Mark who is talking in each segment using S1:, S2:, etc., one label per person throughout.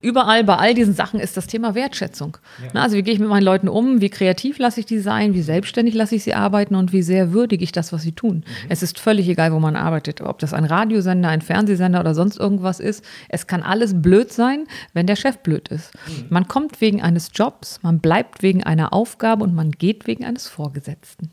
S1: Überall bei all diesen Sachen ist das Thema Wertschätzung. Ja. Also wie gehe ich mit meinen Leuten um, wie kreativ lasse ich die sein, wie selbstständig lasse ich sie arbeiten und wie sehr würdige ich das, was sie tun. Mhm. Es ist völlig egal, wo man arbeitet, ob das ein Radiosender, ein Fernsehsender oder sonst irgendwas ist. Es kann alles blöd sein, wenn der Chef blöd ist. Mhm. Man kommt wegen eines Jobs, man bleibt wegen einer Aufgabe und man geht wegen eines Vorgesetzten.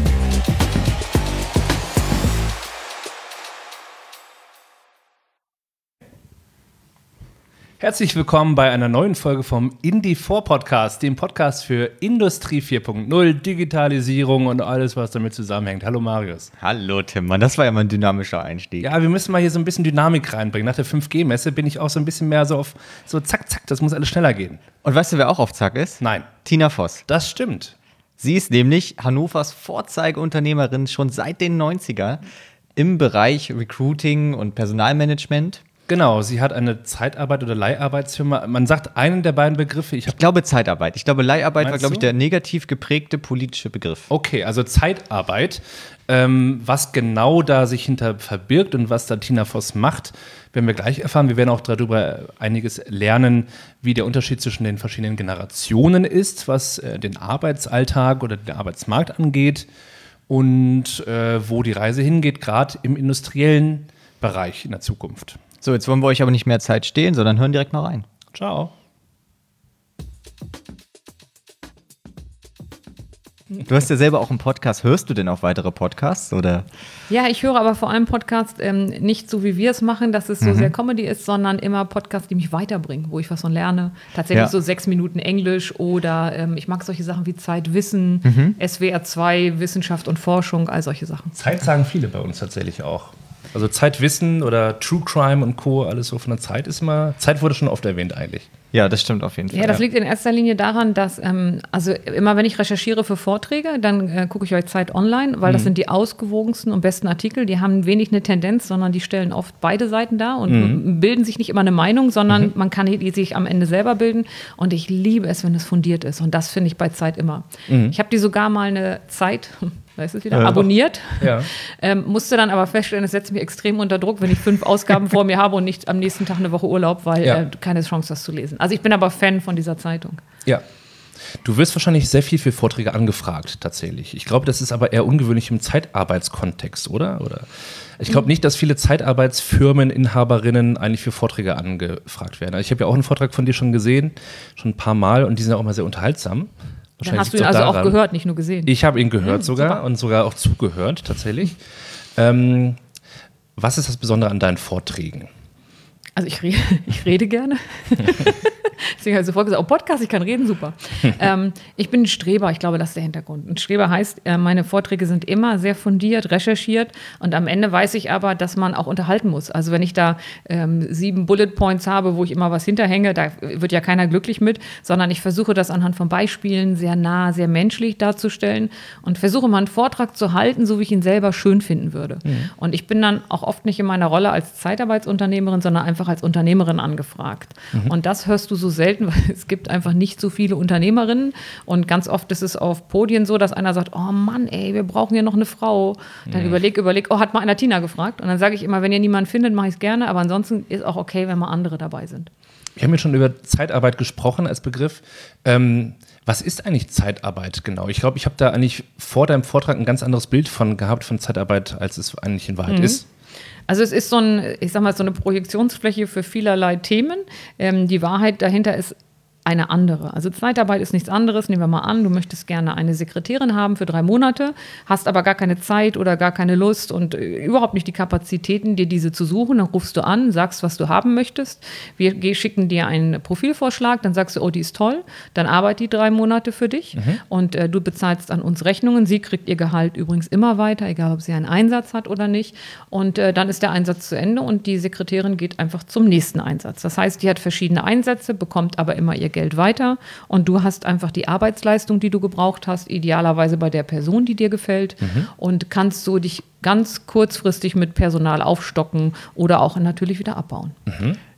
S2: Herzlich willkommen bei einer neuen Folge vom Indie4 Podcast, dem Podcast für Industrie 4.0, Digitalisierung und alles, was damit zusammenhängt. Hallo Marius.
S3: Hallo Tim, Mann, das war ja mal ein dynamischer Einstieg.
S2: Ja, wir müssen mal hier so ein bisschen Dynamik reinbringen. Nach der 5G-Messe bin ich auch so ein bisschen mehr so auf so zack, zack, das muss alles schneller gehen.
S3: Und weißt du, wer auch auf zack ist?
S2: Nein.
S3: Tina Voss.
S2: Das stimmt.
S3: Sie ist nämlich Hannovers Vorzeigeunternehmerin schon seit den 90er im Bereich Recruiting und Personalmanagement.
S2: Genau, sie hat eine Zeitarbeit- oder Leiharbeitsfirma. Man sagt einen der beiden Begriffe.
S3: Ich, ich glaube Zeitarbeit. Ich glaube, Leiharbeit war, glaube ich, der negativ geprägte politische Begriff.
S2: Okay, also Zeitarbeit. Ähm, was genau da sich hinter verbirgt und was da Tina Voss macht, werden wir gleich erfahren. Wir werden auch darüber einiges lernen, wie der Unterschied zwischen den verschiedenen Generationen ist, was äh, den Arbeitsalltag oder den Arbeitsmarkt angeht und äh, wo die Reise hingeht, gerade im industriellen Bereich in der Zukunft.
S3: So, jetzt wollen wir euch aber nicht mehr Zeit stehlen, sondern hören direkt mal rein.
S2: Ciao.
S3: Du hast ja selber auch einen Podcast. Hörst du denn auch weitere Podcasts? Oder?
S1: Ja, ich höre aber vor allem Podcasts ähm, nicht so, wie wir es machen, dass es so mhm. sehr Comedy ist, sondern immer Podcasts, die mich weiterbringen, wo ich was von lerne. Tatsächlich ja. so sechs Minuten Englisch oder ähm, ich mag solche Sachen wie Zeit, Wissen, mhm. SWR 2, Wissenschaft und Forschung, all solche Sachen.
S2: Zeit sagen viele bei uns tatsächlich auch. Also Zeitwissen oder True Crime und Co., alles so von der Zeit ist immer, Zeit wurde schon oft erwähnt eigentlich.
S3: Ja, das stimmt auf jeden Fall.
S1: Ja, das liegt in erster Linie daran, dass, ähm, also immer wenn ich recherchiere für Vorträge, dann äh, gucke ich euch Zeit online, weil mhm. das sind die ausgewogensten und besten Artikel. Die haben wenig eine Tendenz, sondern die stellen oft beide Seiten dar und mhm. bilden sich nicht immer eine Meinung, sondern mhm. man kann die sich am Ende selber bilden. Und ich liebe es, wenn es fundiert ist. Und das finde ich bei Zeit immer. Mhm. Ich habe die sogar mal eine Zeit, weißt du wieder, äh, abonniert. Ja. Ähm, musste dann aber feststellen, es setzt mich extrem unter Druck, wenn ich fünf Ausgaben vor mir habe und nicht am nächsten Tag eine Woche Urlaub, weil ja. äh, keine Chance, das zu lesen. Also ich bin aber Fan von dieser Zeitung.
S2: Ja. Du wirst wahrscheinlich sehr viel für Vorträge angefragt, tatsächlich. Ich glaube, das ist aber eher ungewöhnlich im Zeitarbeitskontext, oder? oder? Ich glaube nicht, dass viele Zeitarbeitsfirmen, Inhaberinnen eigentlich für Vorträge angefragt werden. Also ich habe ja auch einen Vortrag von dir schon gesehen, schon ein paar Mal, und die sind auch immer sehr unterhaltsam.
S1: Dann hast du ihn also daran. auch gehört, nicht nur gesehen.
S2: Ich habe ihn gehört mhm, sogar super. und sogar auch zugehört, tatsächlich. Ähm, was ist das Besondere an deinen Vorträgen?
S1: Also ich, re ich rede gerne. Deswegen habe ich sofort gesagt, oh Podcast, ich kann reden, super. ähm, ich bin ein Streber, ich glaube, das ist der Hintergrund. Ein Streber heißt, äh, meine Vorträge sind immer sehr fundiert, recherchiert und am Ende weiß ich aber, dass man auch unterhalten muss. Also wenn ich da ähm, sieben Bullet Points habe, wo ich immer was hinterhänge, da wird ja keiner glücklich mit, sondern ich versuche das anhand von Beispielen sehr nah, sehr menschlich darzustellen und versuche mal einen Vortrag zu halten, so wie ich ihn selber schön finden würde. Mhm. Und ich bin dann auch oft nicht in meiner Rolle als Zeitarbeitsunternehmerin, sondern einfach als Unternehmerin angefragt. Mhm. Und das hörst du so selten, weil es gibt einfach nicht so viele Unternehmerinnen. Und ganz oft ist es auf Podien so, dass einer sagt, oh Mann, ey, wir brauchen hier noch eine Frau. Dann mhm. überleg, überleg, oh, hat mal einer Tina gefragt. Und dann sage ich immer, wenn ihr niemanden findet, mache ich es gerne. Aber ansonsten ist auch okay, wenn mal andere dabei sind.
S2: Wir haben ja schon über Zeitarbeit gesprochen als Begriff. Ähm, was ist eigentlich Zeitarbeit genau? Ich glaube, ich habe da eigentlich vor deinem Vortrag ein ganz anderes Bild von gehabt von Zeitarbeit, als es eigentlich in Wahrheit mhm. ist.
S1: Also es ist so ein, ich sag mal, so eine Projektionsfläche für vielerlei Themen. Ähm, die Wahrheit dahinter ist eine andere. Also Zeitarbeit ist nichts anderes. Nehmen wir mal an, du möchtest gerne eine Sekretärin haben für drei Monate, hast aber gar keine Zeit oder gar keine Lust und äh, überhaupt nicht die Kapazitäten, dir diese zu suchen. Dann rufst du an, sagst, was du haben möchtest. Wir schicken dir einen Profilvorschlag, dann sagst du, oh, die ist toll. Dann arbeitet die drei Monate für dich mhm. und äh, du bezahlst an uns Rechnungen. Sie kriegt ihr Gehalt übrigens immer weiter, egal ob sie einen Einsatz hat oder nicht. Und äh, dann ist der Einsatz zu Ende und die Sekretärin geht einfach zum nächsten Einsatz. Das heißt, die hat verschiedene Einsätze, bekommt aber immer ihr Geld weiter und du hast einfach die Arbeitsleistung, die du gebraucht hast, idealerweise bei der Person, die dir gefällt und kannst so dich ganz kurzfristig mit Personal aufstocken oder auch natürlich wieder abbauen.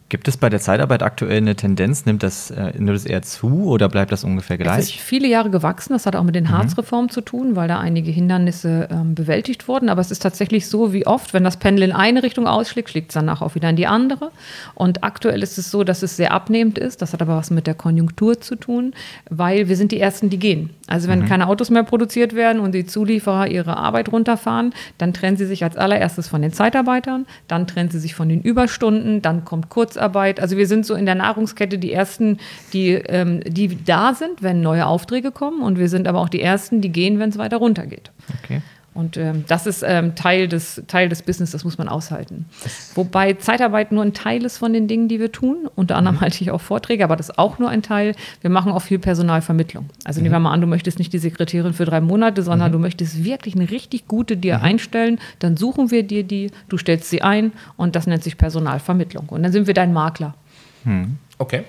S3: Gibt es bei der Zeitarbeit aktuell eine Tendenz? Nimmt das, äh, nimmt das eher zu oder bleibt das ungefähr
S1: Es ist
S3: gleich?
S1: viele Jahre gewachsen. Das hat auch mit den Harzreformen zu tun, weil da einige Hindernisse ähm, bewältigt wurden. Aber es ist tatsächlich so, wie oft, wenn das Pendel in eine Richtung ausschlägt, schlägt es danach auch wieder in die andere. Und aktuell ist es so, dass es sehr abnehmend ist. Das hat aber was mit der Konjunktur zu tun, weil wir sind die Ersten, die gehen. Also wenn keine Autos mehr produziert werden und die Zulieferer ihre Arbeit runterfahren, dann trennen sie sich als allererstes von den Zeitarbeitern, dann trennen sie sich von den Überstunden, dann kommt Kurzarbeit. Also wir sind so in der Nahrungskette die Ersten, die, ähm, die da sind, wenn neue Aufträge kommen. Und wir sind aber auch die Ersten, die gehen, wenn es weiter runtergeht.
S3: Okay.
S1: Und ähm, das ist ähm, Teil, des, Teil des Business, das muss man aushalten. Wobei Zeitarbeit nur ein Teil ist von den Dingen, die wir tun. Unter anderem halte ich auch Vorträge, aber das ist auch nur ein Teil. Wir machen auch viel Personalvermittlung. Also nehmen wir mal an, du möchtest nicht die Sekretärin für drei Monate, sondern du möchtest wirklich eine richtig gute dir einstellen. Dann suchen wir dir die, du stellst sie ein und das nennt sich Personalvermittlung. Und dann sind wir dein Makler.
S2: Okay.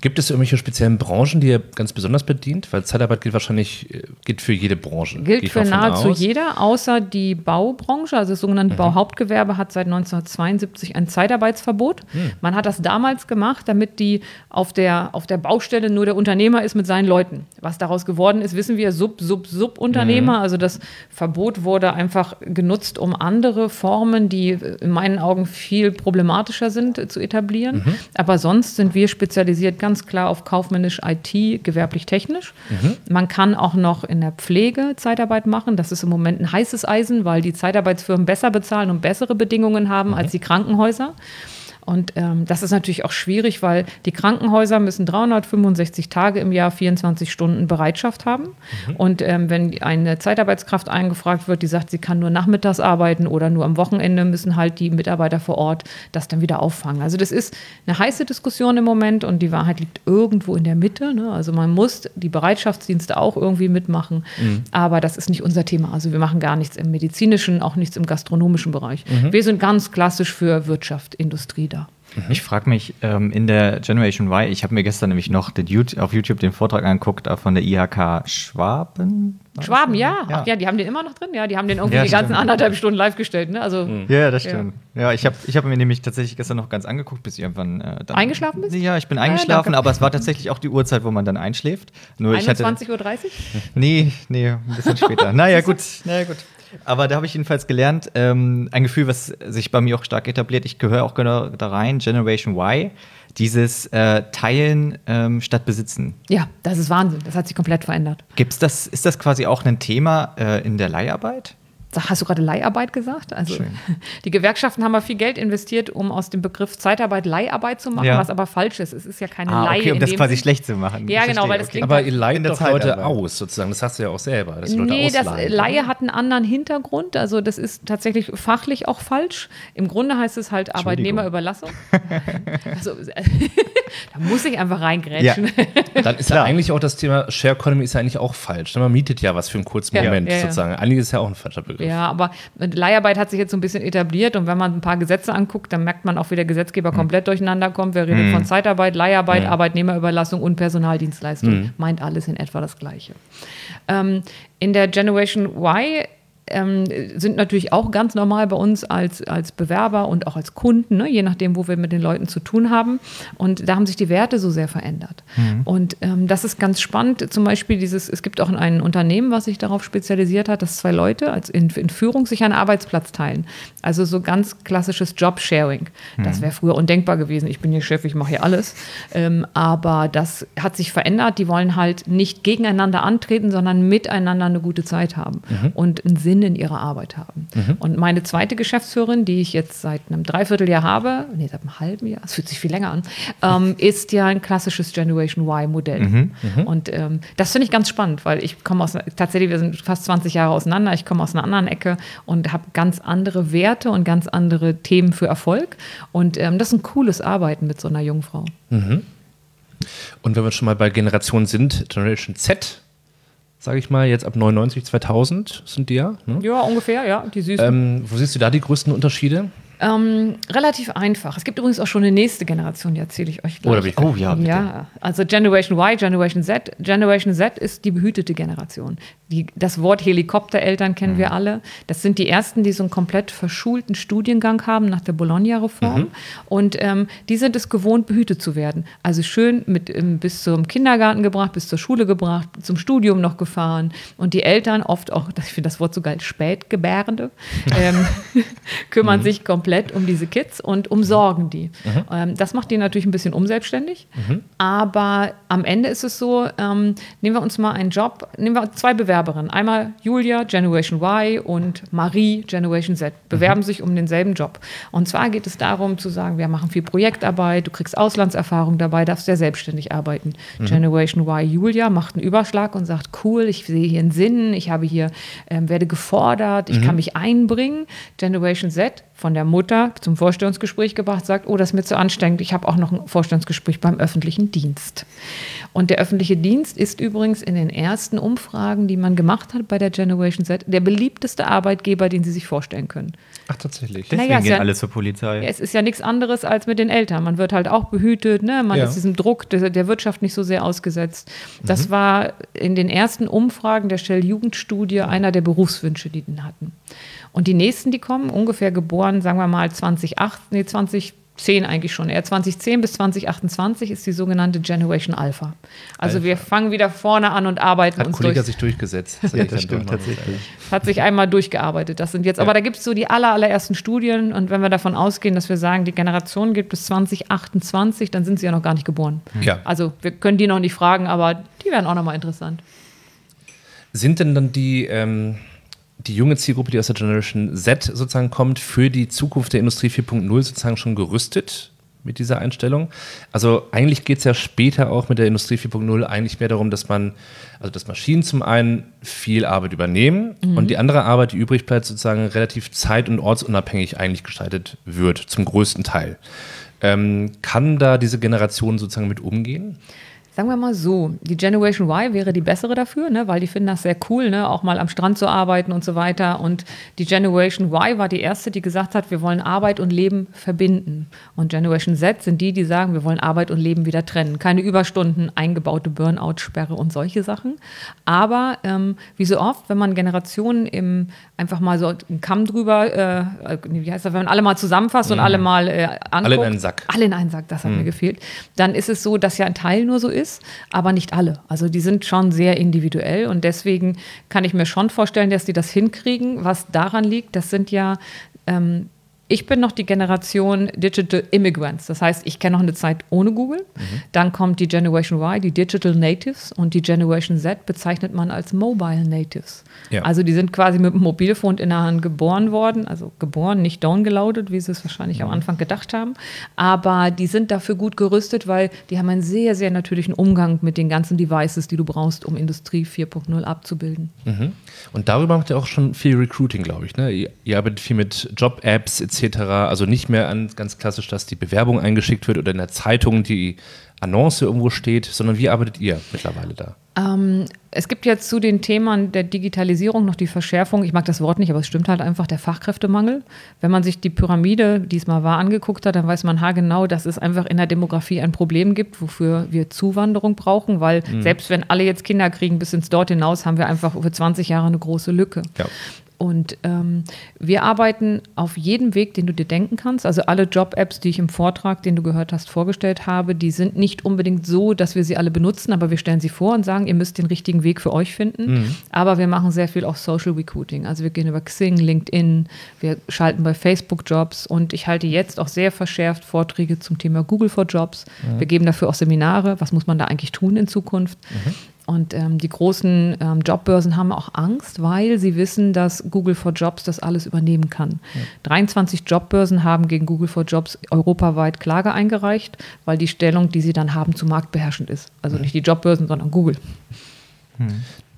S2: Gibt es irgendwelche speziellen Branchen, die ihr ganz besonders bedient? Weil Zeitarbeit gilt wahrscheinlich äh, gilt für jede Branche.
S1: Gilt für nahezu
S2: aus.
S1: jeder, außer die Baubranche, also das sogenannte Bauhauptgewerbe hat seit 1972 ein Zeitarbeitsverbot. Man hat das damals gemacht, damit die auf der, auf der Baustelle nur der Unternehmer ist mit seinen Leuten. Was daraus geworden ist, wissen wir, Sub, Sub, Sub-Unternehmer. Also das Verbot wurde einfach genutzt, um andere Formen, die in meinen Augen viel problematischer sind, zu etablieren. Aber sonst sind wir spezialisiert ganz klar auf kaufmännisch IT, gewerblich-technisch. Man kann auch noch in der Pflege Zeitarbeit machen. Das ist im Moment ein heißes Eisen, weil die Zeitarbeitsfirmen besser bezahlen und bessere Bedingungen haben als die Krankenhäuser. Und ähm, das ist natürlich auch schwierig, weil die Krankenhäuser müssen 365 Tage im Jahr 24 Stunden Bereitschaft haben. Und ähm, wenn eine Zeitarbeitskraft eingefragt wird, die sagt, sie kann nur nachmittags arbeiten oder nur am Wochenende, müssen halt die Mitarbeiter vor Ort das dann wieder auffangen. Also das ist eine heiße Diskussion im Moment und die Wahrheit liegt irgendwo in der Mitte. Ne? Also man muss die Bereitschaftsdienste auch irgendwie mitmachen, aber das ist nicht unser Thema. Also wir machen gar nichts im medizinischen, auch nichts im gastronomischen Bereich. Wir sind ganz klassisch für Wirtschaft, Industrie da.
S3: Ich frage mich ähm, in der Generation Y, ich habe mir gestern nämlich noch den auf YouTube den Vortrag angeguckt äh, von der IHK Schwaben.
S1: Schwaben,
S3: so?
S1: ja. Ach ja, die haben den immer noch drin. Ja, die haben den irgendwie
S3: Ja,
S1: die ganzen
S3: stimmt.
S1: anderthalb Stunden live gestellt. Ne? Also
S3: Ja, das stimmt. Ja, ich habe ich hab mir nämlich tatsächlich gestern noch ganz angeguckt, bis ich irgendwann äh, dann
S1: Eingeschlafen bist?
S3: Ja, ich bin eingeschlafen, aber es war tatsächlich auch die Uhrzeit, wo man dann einschläft. Nur ich hatte
S1: 21.30 Uhr?
S3: Nee, nee, ein bisschen später. naja, gut. Naja, gut. Aber da habe ich jedenfalls gelernt, ähm, ein Gefühl, was sich bei mir auch stark etabliert, ich gehöre auch genau da rein, Generation Y, dieses äh, Teilen ähm, statt Besitzen.
S1: Ja, das ist Wahnsinn. Das hat sich komplett verändert.
S3: Gibt's das, ist das quasi auch ein Thema äh, in der Leiharbeit?
S1: Hast du gerade Leiharbeit gesagt? Also
S3: Schön.
S1: die Gewerkschaften haben mal viel Geld investiert, um aus dem Begriff Zeitarbeit Leiharbeit zu machen,
S3: Ja.
S1: was aber falsch ist. Es ist ja keine
S3: Ah,
S1: Leihe.
S3: okay, um das quasi
S1: Sinn.
S3: schlecht zu machen.
S1: Ja,
S3: Ich
S1: genau,
S3: verstehe,
S1: weil das
S3: okay.
S1: klingt
S2: Aber
S1: halt-
S2: ihr leiht
S3: In der
S2: doch Leute aus, sozusagen. Das hast du ja auch selber. Dass Leute
S1: Nee, das
S2: ausleihen.
S1: Laie hat einen anderen Hintergrund. Also das ist tatsächlich fachlich auch falsch. Im Grunde heißt es halt Arbeitnehmerüberlassung. also, da muss ich einfach reingrätschen.
S2: Dann ist ja eigentlich auch das Thema Share Economy ist ja eigentlich auch falsch. ne? Man mietet ja was für einen kurzen
S1: Ja,
S2: Moment
S1: ja, ja.
S2: sozusagen. Eigentlich ist ja auch ein falscher Begriff.
S1: Ja, aber Leiharbeit hat sich jetzt so ein bisschen etabliert und wenn man ein paar Gesetze anguckt, dann merkt man auch, wie der Gesetzgeber komplett durcheinander kommt. Wir reden von Zeitarbeit, Leiharbeit, Arbeitnehmerüberlassung und Personaldienstleistung. Meint alles in etwa das Gleiche. Ähm, in der Generation Y ähm, sind natürlich auch ganz normal bei uns als, als Bewerber und auch als Kunden, ne, je nachdem, wo wir mit den Leuten zu tun haben. Und da haben sich die Werte so sehr verändert. Und ähm, das ist ganz spannend. Zum Beispiel dieses, es gibt auch ein Unternehmen, was sich darauf spezialisiert hat, dass zwei Leute als in, in Führung sich einen Arbeitsplatz teilen. Also so ganz klassisches Job-Sharing. Das wäre früher undenkbar gewesen. Ich bin hier Chef, ich mache hier alles. Ähm, aber das hat sich verändert. Die wollen halt nicht gegeneinander antreten, sondern miteinander eine gute Zeit haben und einen Sinn in ihrer Arbeit haben. Und meine zweite Geschäftsführerin, die ich jetzt seit einem Dreivierteljahr habe, nee, seit einem halben Jahr, es fühlt sich viel länger an, ähm, ist ja ein klassisches Generation Y-Modell. Und ähm, das finde ich ganz spannend, weil ich komme aus, tatsächlich, wir sind fast 20 Jahre auseinander, ich komme aus einer anderen Ecke und habe ganz andere Werte und ganz andere Themen für Erfolg. Und ähm, das ist ein cooles Arbeiten mit so einer jungen Frau.
S2: Und wenn wir schon mal bei Generation sind, Generation Z, sage ich mal, jetzt ab 99, 2000 sind die ja. Ne?
S1: Ja, ungefähr, ja, die süßen.
S2: Ähm, wo siehst du da die größten Unterschiede?
S1: Ähm, relativ einfach. Es gibt übrigens auch schon eine nächste Generation, die erzähle ich euch gleich.
S2: Oder wie
S3: Oh ja, bitte.
S1: Ja, also Generation Y, Generation Z. Generation Z ist die behütete Generation. Die, das Wort Helikoptereltern kennen
S2: Mhm.
S1: wir alle. Das sind die ersten, die so einen komplett verschulten Studiengang haben nach der Bologna-Reform.
S2: Mhm.
S1: Und ähm, die sind es gewohnt, behütet zu werden. Also schön mit ähm, bis zum Kindergarten gebracht, bis zur Schule gebracht, zum Studium noch gefahren. Und die Eltern, oft auch, ich finde das Wort so geil, Spätgebärende, ähm, kümmern sich komplett um diese Kids und umsorgen die. Ähm, das macht die natürlich ein bisschen unselbstständig. Aber am Ende ist es so, ähm, nehmen wir uns mal einen Job, nehmen wir zwei Bewerberinnen. Einmal Julia, Generation Y und Marie, Generation Z, bewerben sich um denselben Job. Und zwar geht es darum zu sagen, wir machen viel Projektarbeit, du kriegst Auslandserfahrung dabei, darfst sehr selbstständig arbeiten. Generation Y, Julia macht einen Überschlag und sagt, cool, ich sehe hier einen Sinn, ich habe hier, ähm, werde gefordert, ich kann mich einbringen. Generation Z von der Mutter zum Vorstellungsgespräch gebracht, sagt, oh, das ist mir zu anstrengend, ich habe auch noch ein Vorstellungsgespräch beim öffentlichen Dienst. Und der öffentliche Dienst ist übrigens in den ersten Umfragen, die man gemacht hat bei der Generation Z, der beliebteste Arbeitgeber, den sie sich vorstellen können.
S2: Ach, tatsächlich.
S3: Deswegen
S1: Naja,
S3: gehen
S1: ja-
S3: alle zur Polizei.
S1: Ja, es ist ja nichts anderes als mit den Eltern. Man wird halt auch behütet, ne? man
S2: Ja.
S1: ist diesem Druck der, der Wirtschaft nicht so sehr ausgesetzt. Das
S2: Mhm.
S1: war in den ersten Umfragen der Shell-Jugendstudie einer der Berufswünsche, die die hatten. Und die nächsten, die kommen, ungefähr geboren, sagen wir mal 2008, nee, 2010 eigentlich schon, eher 2010 bis 2028 ist die sogenannte Generation Alpha. Also wir fangen wieder vorne an und arbeiten
S2: Hat
S1: uns
S2: Kollega
S1: durch.
S2: sich durchgesetzt.
S3: Ja, das stimmt tatsächlich.
S1: hat sich einmal durchgearbeitet. Das sind jetzt, aber da gibt es so die aller, allerersten Studien und wenn wir davon ausgehen, dass wir sagen, die Generation gibt bis 2028, dann sind sie ja noch gar nicht geboren.
S2: Ja.
S1: Also wir können die noch nicht fragen, aber die werden auch nochmal interessant.
S2: Sind denn dann die, ähm, die junge Zielgruppe, die aus der Generation Z sozusagen kommt, für die Zukunft der Industrie 4.0 sozusagen schon gerüstet mit dieser Einstellung? Also eigentlich geht es ja später auch mit der Industrie 4.0 eigentlich mehr darum, dass man, also dass Maschinen zum einen viel Arbeit übernehmen und die andere Arbeit, die übrig bleibt, sozusagen relativ zeit- und ortsunabhängig eigentlich gestaltet wird, zum größten Teil. Ähm, kann da diese Generation sozusagen mit umgehen?
S1: Sagen wir mal so, die Generation Y wäre die bessere dafür, ne, weil die finden das sehr cool, ne, auch mal am Strand zu arbeiten und so weiter. Und die Generation Y war die erste, die gesagt hat, wir wollen Arbeit und Leben verbinden. Und Generation Z sind die, die sagen, wir wollen Arbeit und Leben wieder trennen. Keine Überstunden, eingebaute Burnout-Sperre und solche Sachen. Aber ähm, wie so oft, wenn man Generationen im einfach mal so einen Kamm drüber, äh, wie heißt das, wenn man alle mal zusammenfasst und alle mal äh, anguckt.
S2: Alle in einen Sack.
S1: Alle in einen Sack, das hat mir gefehlt. Dann ist es so, dass ja ein Teil nur so ist, aber nicht alle. Also die sind schon sehr individuell und deswegen kann ich mir schon vorstellen, dass die das hinkriegen. Was daran liegt, das sind ja ähm, ich bin noch die Generation Digital Immigrants. Das heißt, ich kenne noch eine Zeit ohne Google. Dann kommt die Generation Y, die Digital Natives. Und die Generation Z bezeichnet man als Mobile Natives.
S2: Ja.
S1: Also die sind quasi mit dem Mobilfon in der Hand geboren worden. Also geboren, nicht downgeloadet, wie sie es wahrscheinlich am Anfang gedacht haben. Aber die sind dafür gut gerüstet, weil die haben einen sehr, sehr natürlichen Umgang mit den ganzen Devices, die du brauchst, um Industrie 4.0 abzubilden.
S2: Und darüber macht ihr auch schon viel Recruiting, glaube ich. Ne? Ihr, ihr arbeitet viel mit Job-Apps etc. Also nicht mehr an, ganz klassisch, dass die Bewerbung eingeschickt wird oder in der Zeitung die Annonce irgendwo steht, sondern wie arbeitet ihr mittlerweile da?
S1: Ähm, es gibt jetzt zu den Themen der Digitalisierung noch die Verschärfung. Ich mag das Wort nicht, aber es stimmt halt einfach der Fachkräftemangel. Wenn man sich die Pyramide, die es mal war, angeguckt hat, dann weiß man haargenau, dass es einfach in der Demografie ein Problem gibt, wofür wir Zuwanderung brauchen, weil selbst wenn alle jetzt Kinder kriegen bis ins Dort hinaus, haben wir einfach für 20 Jahre eine große Lücke.
S2: Ja.
S1: Und ähm, wir arbeiten auf jedem Weg, den du dir denken kannst. Also alle Job-Apps, die ich im Vortrag, den du gehört hast, vorgestellt habe, die sind nicht unbedingt so, dass wir sie alle benutzen, aber wir stellen sie vor und sagen, ihr müsst den richtigen Weg für euch finden. Aber wir machen sehr viel auch Social Recruiting. Also wir gehen über Xing, LinkedIn, wir schalten bei Facebook Jobs und ich halte jetzt auch sehr verschärft Vorträge zum Thema Google for Jobs. Wir geben dafür auch Seminare. Was muss man da eigentlich tun in Zukunft? Und ähm, die großen ähm, Jobbörsen haben auch Angst, weil sie wissen, dass Google for Jobs das alles übernehmen kann. 23 Jobbörsen haben gegen Google for Jobs europaweit Klage eingereicht, weil die Stellung, die sie dann haben, zu marktbeherrschend ist. Also nicht die Jobbörsen, sondern Google.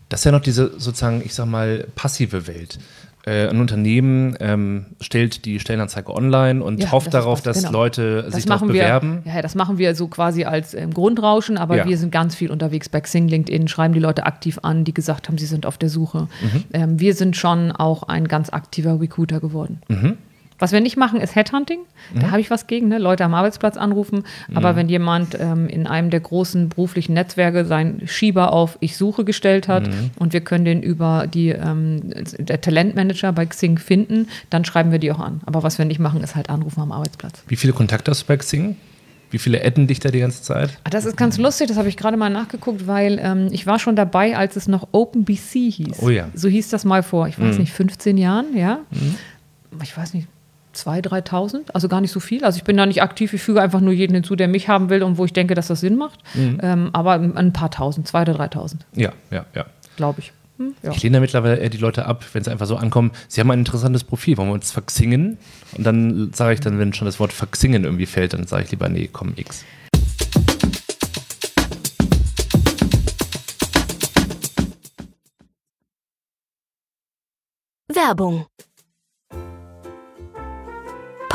S2: Das ist ja noch diese sozusagen, ich sag mal, passive Welt. Äh, ein Unternehmen ähm, stellt die Stellenanzeige online und
S1: Ja,
S2: hofft
S1: das
S2: darauf, dass
S1: genau.
S2: Leute
S1: Das
S2: sich dort
S1: machen wir,
S2: bewerben.
S1: ja, das machen wir so quasi als ähm, Grundrauschen, aber
S2: Ja.
S1: wir sind ganz viel unterwegs bei Xing, LinkedIn, schreiben die Leute aktiv an, die gesagt haben, sie sind auf der Suche.
S2: Mhm.
S1: Ähm, wir sind schon auch ein ganz aktiver Recruiter geworden. Was wir nicht machen, ist Headhunting. Da
S2: Mhm.
S1: habe ich was gegen, ne? Leute am Arbeitsplatz anrufen. Aber wenn jemand ähm, in einem der großen beruflichen Netzwerke seinen Schieber auf Ich suche gestellt hat
S2: Mhm.
S1: und wir können den über die ähm, der Talentmanager bei Xing finden, dann schreiben wir die auch an. Aber was wir nicht machen, ist halt anrufen am Arbeitsplatz.
S2: Wie viele Kontakte hast du bei Xing? Wie viele adden dich da die ganze Zeit?
S1: Ah, Das ist ganz lustig, das habe ich gerade mal nachgeguckt, weil ähm, ich war schon dabei, als es noch OpenBC hieß.
S2: Oh ja.
S1: So hieß das mal vor, ich weiß nicht, 15 Jahren, ja. Ich weiß nicht, 2.000, 3.000, also gar nicht so viel. Also ich bin da nicht aktiv, ich füge einfach nur jeden hinzu, der mich haben will und wo ich denke, dass das Sinn macht. Ähm, aber ein paar tausend, 2.000 oder 3.000,
S2: Ja, ja, ja.
S1: glaube ich. Hm, ja.
S2: Ich lehne da mittlerweile eher die Leute ab, wenn sie einfach so ankommen, sie haben ein interessantes Profil, wollen wir uns verxingen? Und dann sage ich dann, wenn schon das Wort verxingen irgendwie fällt, dann sage ich lieber, nee, komm, X.
S4: Werbung.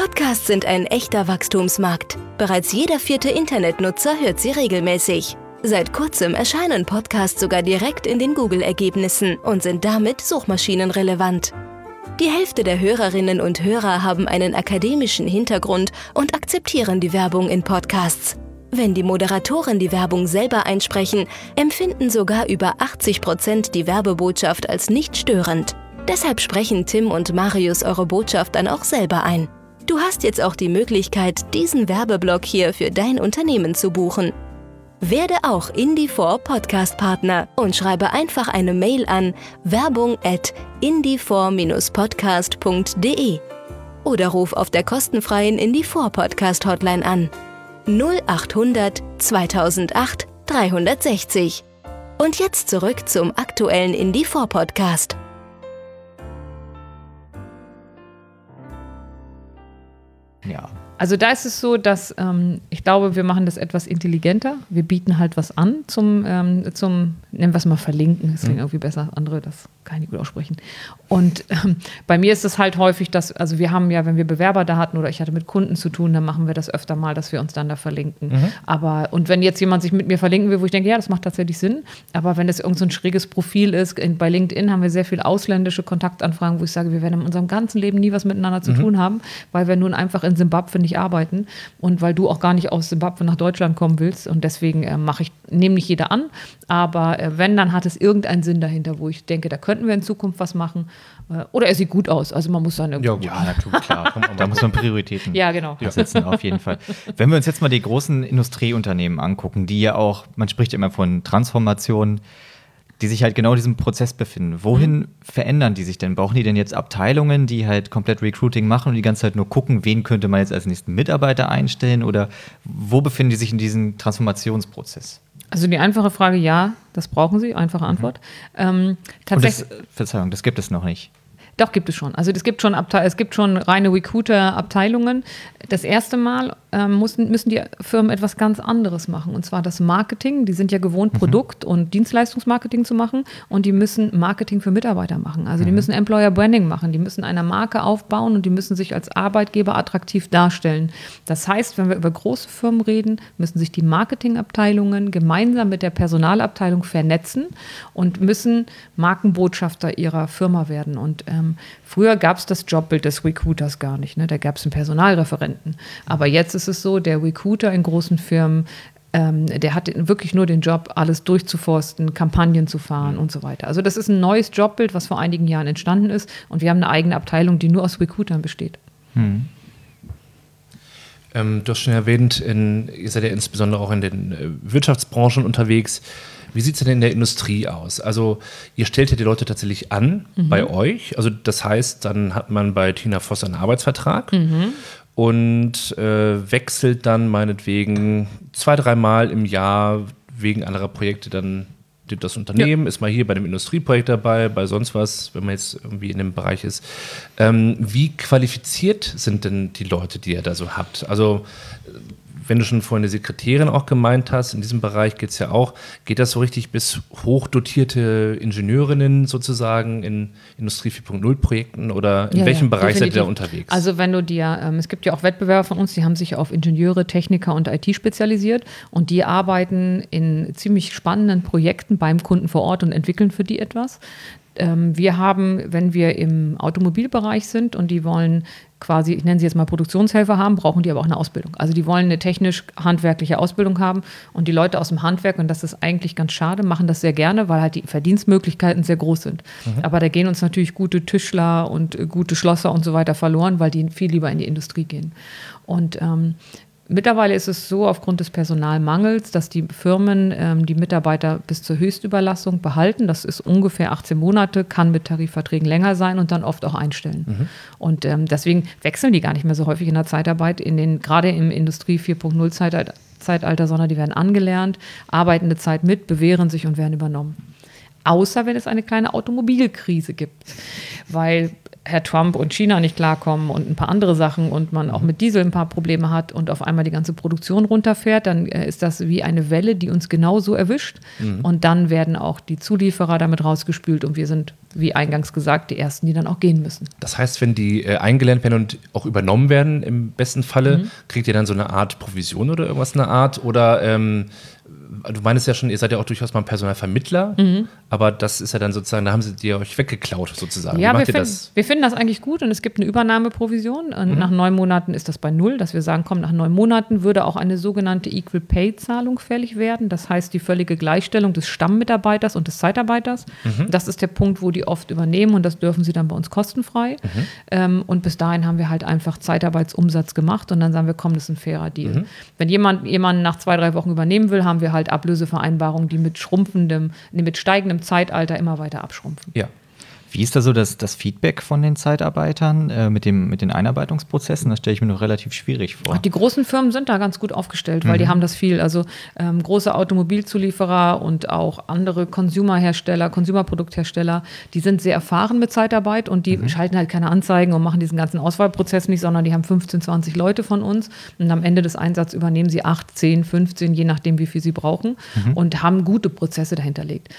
S4: Podcasts sind ein echter Wachstumsmarkt. Bereits jeder vierte Internetnutzer hört sie regelmäßig. Seit kurzem erscheinen Podcasts sogar direkt in den Google-Ergebnissen und sind damit suchmaschinenrelevant. Die Hälfte der Hörerinnen und Hörer haben einen akademischen Hintergrund und akzeptieren die Werbung in Podcasts. Wenn die Moderatoren die Werbung selber einsprechen, empfinden sogar über 80 Prozent die Werbebotschaft als nicht störend. Deshalb sprechen Tim und Marius eure Botschaft dann auch selber ein. Du hast jetzt auch die Möglichkeit, diesen Werbeblock hier für dein Unternehmen zu buchen. Werde auch Indie4 Podcast Partner und schreibe einfach eine Mail an werbung at indie4-podcast.de oder ruf auf der kostenfreien Indie4 Podcast Hotline an 0800 2008 360. Und jetzt zurück zum aktuellen Indie4 Podcast.
S3: Ja.
S1: Also da ist es so, dass ähm, ich glaube, wir machen das etwas intelligenter. Wir bieten halt was an zum, ähm, zum nennen wir es mal verlinken. Das klingt irgendwie besser. Andere, das kann ich nicht gut aussprechen. Und ähm, bei mir ist es halt häufig, dass, also wir haben ja, wenn wir Bewerber da hatten oder ich hatte mit Kunden zu tun, dann machen wir das öfter mal, dass wir uns dann da verlinken. Aber, und wenn jetzt jemand sich mit mir verlinken will, wo ich denke, ja, das macht tatsächlich Sinn. Aber wenn das irgend so ein schräges Profil ist, in, bei LinkedIn haben wir sehr viel ausländische Kontaktanfragen, wo ich sage, wir werden in unserem ganzen Leben nie was miteinander zu tun haben, weil wir nun einfach in Simbabwe nicht arbeiten und weil du auch gar nicht aus Simbabwe nach Deutschland kommen willst. Und deswegen äh, mache ich, nehme nicht jeder an. Aber äh, wenn, dann hat es irgendeinen Sinn dahinter, wo ich denke, da könnten wir in Zukunft was machen. Äh, oder er sieht gut aus. Also man muss dann irgendwie.
S3: Ja, natürlich, klar. da muss man Prioritäten
S1: Ja, genau.
S3: setzen, auf jeden Fall. Wenn wir uns jetzt mal die großen Industrieunternehmen angucken, die ja auch, man spricht immer von Transformation, die sich halt genau in diesem Prozess befinden. Wohin verändern die sich denn? Brauchen die denn jetzt Abteilungen, die halt komplett Recruiting machen und die ganze Zeit nur gucken, wen könnte man jetzt als nächsten Mitarbeiter einstellen? Oder wo befinden die sich in diesem Transformationsprozess?
S1: Also die einfache Frage, ja, das brauchen sie, einfache Antwort. Ähm,
S3: Und
S1: tatsächlich.
S3: das, Verzeihung, das gibt es noch nicht.
S1: Doch, gibt es schon. Also es gibt schon, Abte es gibt schon reine Recruiter-Abteilungen. Das erste Mal ähm, müssen, müssen die Firmen etwas ganz anderes machen. Und zwar das Marketing. Die sind ja gewohnt, Produkt- und Dienstleistungsmarketing zu machen. Und die müssen Marketing für Mitarbeiter machen. Also die müssen Employer Branding machen. Die müssen eine Marke aufbauen und die müssen sich als Arbeitgeber attraktiv darstellen. Das heißt, wenn wir über große Firmen reden, müssen sich die Marketingabteilungen gemeinsam mit der Personalabteilung vernetzen und müssen Markenbotschafter ihrer Firma werden. Und ähm, früher gab es das Jobbild des Recruiters gar nicht. Ne? Da gab es einen Personalreferenten. Aber jetzt ist es so, der Recruiter in großen Firmen, ähm, der hat wirklich nur den Job, alles durchzuforsten, Kampagnen zu fahren und so weiter. Also das ist ein neues Jobbild, was vor einigen Jahren entstanden ist. Und wir haben eine eigene Abteilung, die nur aus Recruitern besteht.
S2: Ähm, du hast schon erwähnt, in, ihr seid ja insbesondere auch in den äh, Wirtschaftsbranchen unterwegs. Wie sieht es denn in der Industrie aus? Also ihr stellt ja die Leute tatsächlich an bei euch. Also das heißt, dann hat man bei Tina Voss einen Arbeitsvertrag und äh, wechselt dann meinetwegen zwei, dreimal im Jahr wegen anderer Projekte dann das Unternehmen, ist mal hier bei dem Industrieprojekt dabei, bei sonst was, wenn man jetzt irgendwie in dem Bereich ist. Ähm, wie qualifiziert sind denn die Leute, die ihr da so habt? Also wenn du schon vorhin die Sekretärin auch gemeint hast, in diesem Bereich geht es ja auch, geht das so richtig bis hochdotierte Ingenieurinnen sozusagen in Industrie 4.0 Projekten oder in
S1: Ja,
S2: welchem
S1: ja,
S2: Bereich seid ihr da
S1: definitiv.
S2: unterwegs?
S1: Also wenn du dir, ähm, es gibt ja auch Wettbewerber von uns, die haben sich auf Ingenieure, Techniker und IT spezialisiert und die arbeiten in ziemlich spannenden Projekten beim Kunden vor Ort und entwickeln für die etwas. Ähm, wir haben, wenn wir im Automobilbereich sind und die wollen quasi, ich nenne sie jetzt mal Produktionshelfer haben, brauchen die aber auch eine Ausbildung. Also die wollen eine technisch-handwerkliche Ausbildung haben und die Leute aus dem Handwerk, und das ist eigentlich ganz schade, machen das sehr gerne, weil halt die Verdienstmöglichkeiten sehr groß sind. Mhm. Aber da gehen uns natürlich gute Tischler und äh, gute Schlosser und so weiter verloren, weil die viel lieber in die Industrie gehen. Und ähm, Mittlerweile ist es so, aufgrund des Personalmangels, dass die Firmen ähm, die Mitarbeiter bis zur Höchstüberlassung behalten. Das ist ungefähr 18 Monate, kann mit Tarifverträgen länger sein und dann oft auch einstellen. Mhm. Und ähm, deswegen wechseln die gar nicht mehr so häufig in der Zeitarbeit, in den, gerade im Industrie 4.0 Zeitalter, Zeitalter, sondern die werden angelernt, arbeiten eine Zeit mit, bewähren sich und werden übernommen. Außer wenn es eine kleine Automobilkrise gibt. Weil Herr Trump und China nicht klarkommen und ein paar andere Sachen und man auch mit Diesel ein paar Probleme hat und auf einmal die ganze Produktion runterfährt, dann äh, ist das wie eine Welle, die uns genauso erwischt. Mhm. Und dann werden auch die Zulieferer damit rausgespült und wir sind, wie eingangs gesagt, die Ersten, die dann auch gehen müssen.
S2: Das heißt, wenn die äh, eingelernt werden und auch übernommen werden, im besten Falle, mhm. kriegt ihr dann so eine Art Provision oder irgendwas in der Art? Oder ähm, du meinst ja schon, ihr seid ja auch durchaus mal ein Personalvermittler, mhm. aber das ist ja dann sozusagen, da haben sie dir euch weggeklaut sozusagen.
S1: Ja, wir, find, wir, finden das eigentlich gut und es gibt eine Übernahmeprovision und mhm. nach neun Monaten ist das bei null, dass wir sagen, komm, nach neun Monaten würde auch eine sogenannte Equal Pay Zahlung fällig werden. Das heißt, die völlige Gleichstellung des Stammmitarbeiters und des Zeitarbeiters. Mhm. Das ist der Punkt, wo die oft übernehmen und das dürfen sie dann bei uns kostenfrei. Mhm. Ähm, und bis dahin haben wir halt einfach Zeitarbeitsumsatz gemacht und dann sagen wir, komm, das ist ein fairer Deal. Mhm. Wenn jemand jemanden nach zwei, drei Wochen übernehmen will, haben wir halt Ablösevereinbarungen, die mit schrumpfendem, mit steigendem Zeitalter immer weiter abschrumpfen.
S3: Ja. Wie ist da so das, das Feedback von den Zeitarbeitern äh, mit, dem, mit den Einarbeitungsprozessen? Das stelle ich mir noch relativ schwierig vor.
S1: Die großen Firmen sind da ganz gut aufgestellt, weil mhm. die haben das viel. Also ähm, große Automobilzulieferer und auch andere Consumerhersteller, Consumerprodukthersteller, die sind sehr erfahren mit Zeitarbeit und die mhm. schalten halt keine Anzeigen und machen diesen ganzen Auswahlprozess nicht, sondern die haben 15, 20 Leute von uns und am Ende des Einsatzes übernehmen sie 8, 10, 15, je nachdem, wie viel sie brauchen mhm. und haben gute Prozesse dahinterlegt.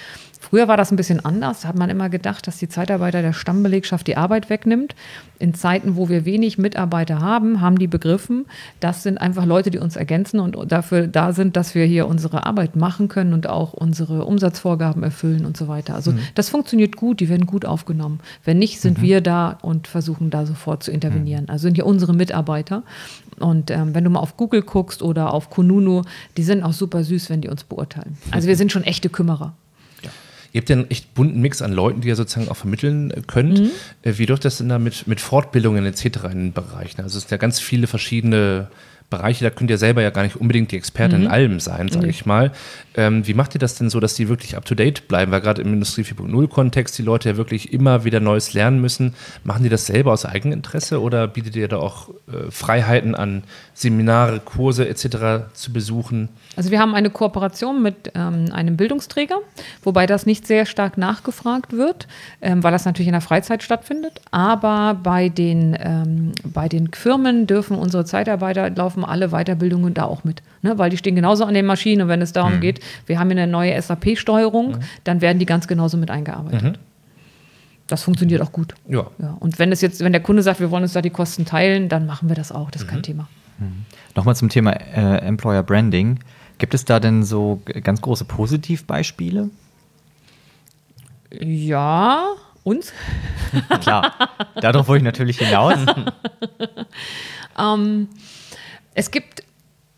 S1: Früher war das ein bisschen anders. Da hat man immer gedacht, dass die Zeitarbeiter der Stammbelegschaft die Arbeit wegnimmt. In Zeiten, wo wir wenig Mitarbeiter haben, haben die begriffen, das sind einfach Leute, die uns ergänzen und dafür da sind, dass wir hier unsere Arbeit machen können und auch unsere Umsatzvorgaben erfüllen und so weiter. Also mhm. das funktioniert gut, die werden gut aufgenommen. Wenn nicht, sind mhm. wir da und versuchen da sofort zu intervenieren. Mhm. Also sind hier unsere Mitarbeiter. Und ähm, wenn du mal auf Google guckst oder auf Kununu, die sind auch super süß, wenn die uns beurteilen. Also wir sind schon echte Kümmerer.
S2: Ihr habt ja einen echt bunten Mix an Leuten, die ihr sozusagen auch vermitteln könnt. Mhm. Äh, wie läuft das denn da mit, mit Fortbildungen etc. in den Bereichen? Also es sind ja ganz viele verschiedene Bereiche, da könnt ihr selber ja gar nicht unbedingt die Expertin mhm. in allem sein, sage ich mal. Ähm, wie macht ihr das denn so, dass die wirklich up-to-date bleiben? Weil gerade im Industrie 4.0-Kontext die Leute ja wirklich immer wieder Neues lernen müssen. Machen die das selber aus Eigeninteresse oder bietet ihr da auch äh, Freiheiten an, Seminare, Kurse etc. zu besuchen?
S1: Also wir haben eine Kooperation mit ähm, einem Bildungsträger, wobei das nicht sehr stark nachgefragt wird, ähm, weil das natürlich in der Freizeit stattfindet. Aber bei den, ähm, bei den Firmen dürfen unsere Zeitarbeiter laufen alle Weiterbildungen da auch mit, ne? weil die stehen genauso an den Maschinen, wenn es darum mhm. geht, wir haben hier eine neue SAP-Steuerung, mhm. dann werden die ganz genauso mit eingearbeitet. Mhm. Das funktioniert auch gut.
S2: Ja.
S1: ja. Und wenn es jetzt, wenn der Kunde sagt, wir wollen uns da die Kosten teilen, dann machen wir das auch. Das ist kein mhm. Thema.
S3: Mhm. Nochmal zum Thema äh, Employer Branding. Gibt es da denn so ganz große Positivbeispiele?
S1: Ja, uns?
S3: Klar, darauf wollte ich natürlich hinaus.
S1: ähm, es gibt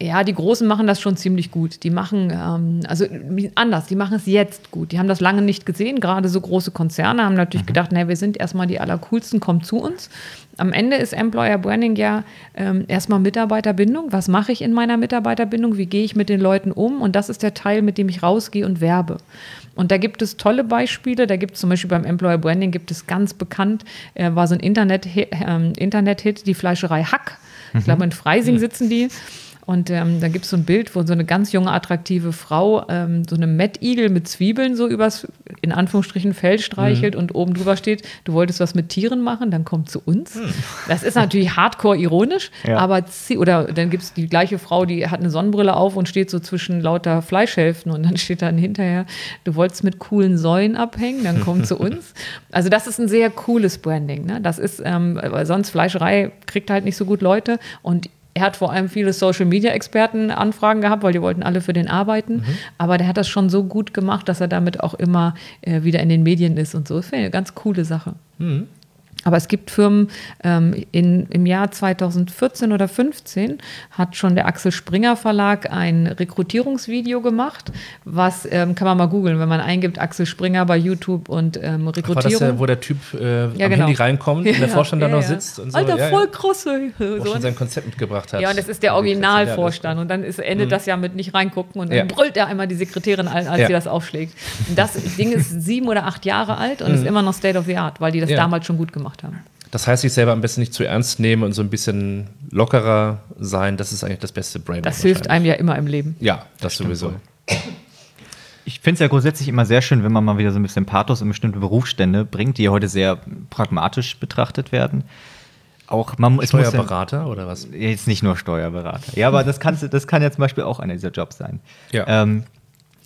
S1: ja, die Großen machen das schon ziemlich gut. Die machen, ähm, also anders, die machen es jetzt gut. Die haben das lange nicht gesehen. Gerade so große Konzerne haben natürlich mhm. gedacht, naja, wir sind erstmal die Allercoolsten, kommt zu uns. Am Ende ist Employer Branding ja ähm, erstmal Mitarbeiterbindung. Was mache ich in meiner Mitarbeiterbindung? Wie gehe ich mit den Leuten um? Und das ist der Teil, mit dem ich rausgehe und werbe. Und da gibt es tolle Beispiele. Da gibt es zum Beispiel beim Employer Branding gibt es ganz bekannt, äh, war so ein Internet-Hit, äh, Internet die Fleischerei Hack. Ich glaube, in Freising mhm. sitzen die. Und ähm, da gibt es so ein Bild, wo so eine ganz junge, attraktive Frau ähm, so eine Mettigel mit Zwiebeln so übers, in Anführungsstrichen, Fell streichelt mhm. und oben drüber steht, du wolltest was mit Tieren machen, dann komm zu uns. Mhm. Das ist natürlich hardcore ironisch, ja. aber oder dann gibt es die gleiche Frau, die hat eine Sonnenbrille auf und steht so zwischen lauter Fleischhälften und dann steht dann hinterher, du wolltest mit coolen Säulen abhängen, dann komm zu uns. Also das ist ein sehr cooles Branding. Ne? Das ist, ähm, weil sonst Fleischerei kriegt halt nicht so gut Leute und er hat vor allem viele Social-Media-Experten Anfragen gehabt, weil die wollten alle für den arbeiten. Mhm. Aber der hat das schon so gut gemacht, dass er damit auch immer äh, wieder in den Medien ist und so. Das wäre eine ganz coole Sache. Mhm. Aber es gibt Firmen, ähm, in, im Jahr 2014 oder 15 hat schon der Axel Springer Verlag ein Rekrutierungsvideo gemacht, was ähm, kann man mal googeln, wenn man eingibt Axel Springer bei YouTube und ähm, Rekrutierung. War das
S2: ja, wo der Typ äh, ja, am genau. Handy reinkommt ja, und der Vorstand ja, dann noch sitzt und so.
S1: Alter, voll krass.
S2: Wo schon sein Konzept mitgebracht hat.
S1: Ja, und das ist der Originalvorstand und dann ist, endet mhm. das ja mit nicht reingucken und dann brüllt er einmal die Sekretärin an, als sie das aufschlägt. Und das Ding ist sieben oder acht Jahre alt und mhm. ist immer noch State of the Art, weil die das damals schon gut gemacht haben.
S2: Das heißt, sich selber am besten nicht zu ernst nehmen und so ein bisschen lockerer sein, das ist eigentlich das beste Brain.
S1: Das hilft einem ja immer im Leben.
S2: Ja, das sowieso.
S3: Ich finde es ja grundsätzlich immer sehr schön, wenn man mal wieder so ein bisschen Pathos in bestimmte Berufsstände bringt, die heute sehr pragmatisch betrachtet werden. Auch man,
S2: Steuerberater ja, oder was?
S3: Jetzt nicht nur Steuerberater. Ja, aber das, kannst, das kann ja zum Beispiel auch einer dieser Jobs sein.
S2: Ja.
S3: Ähm,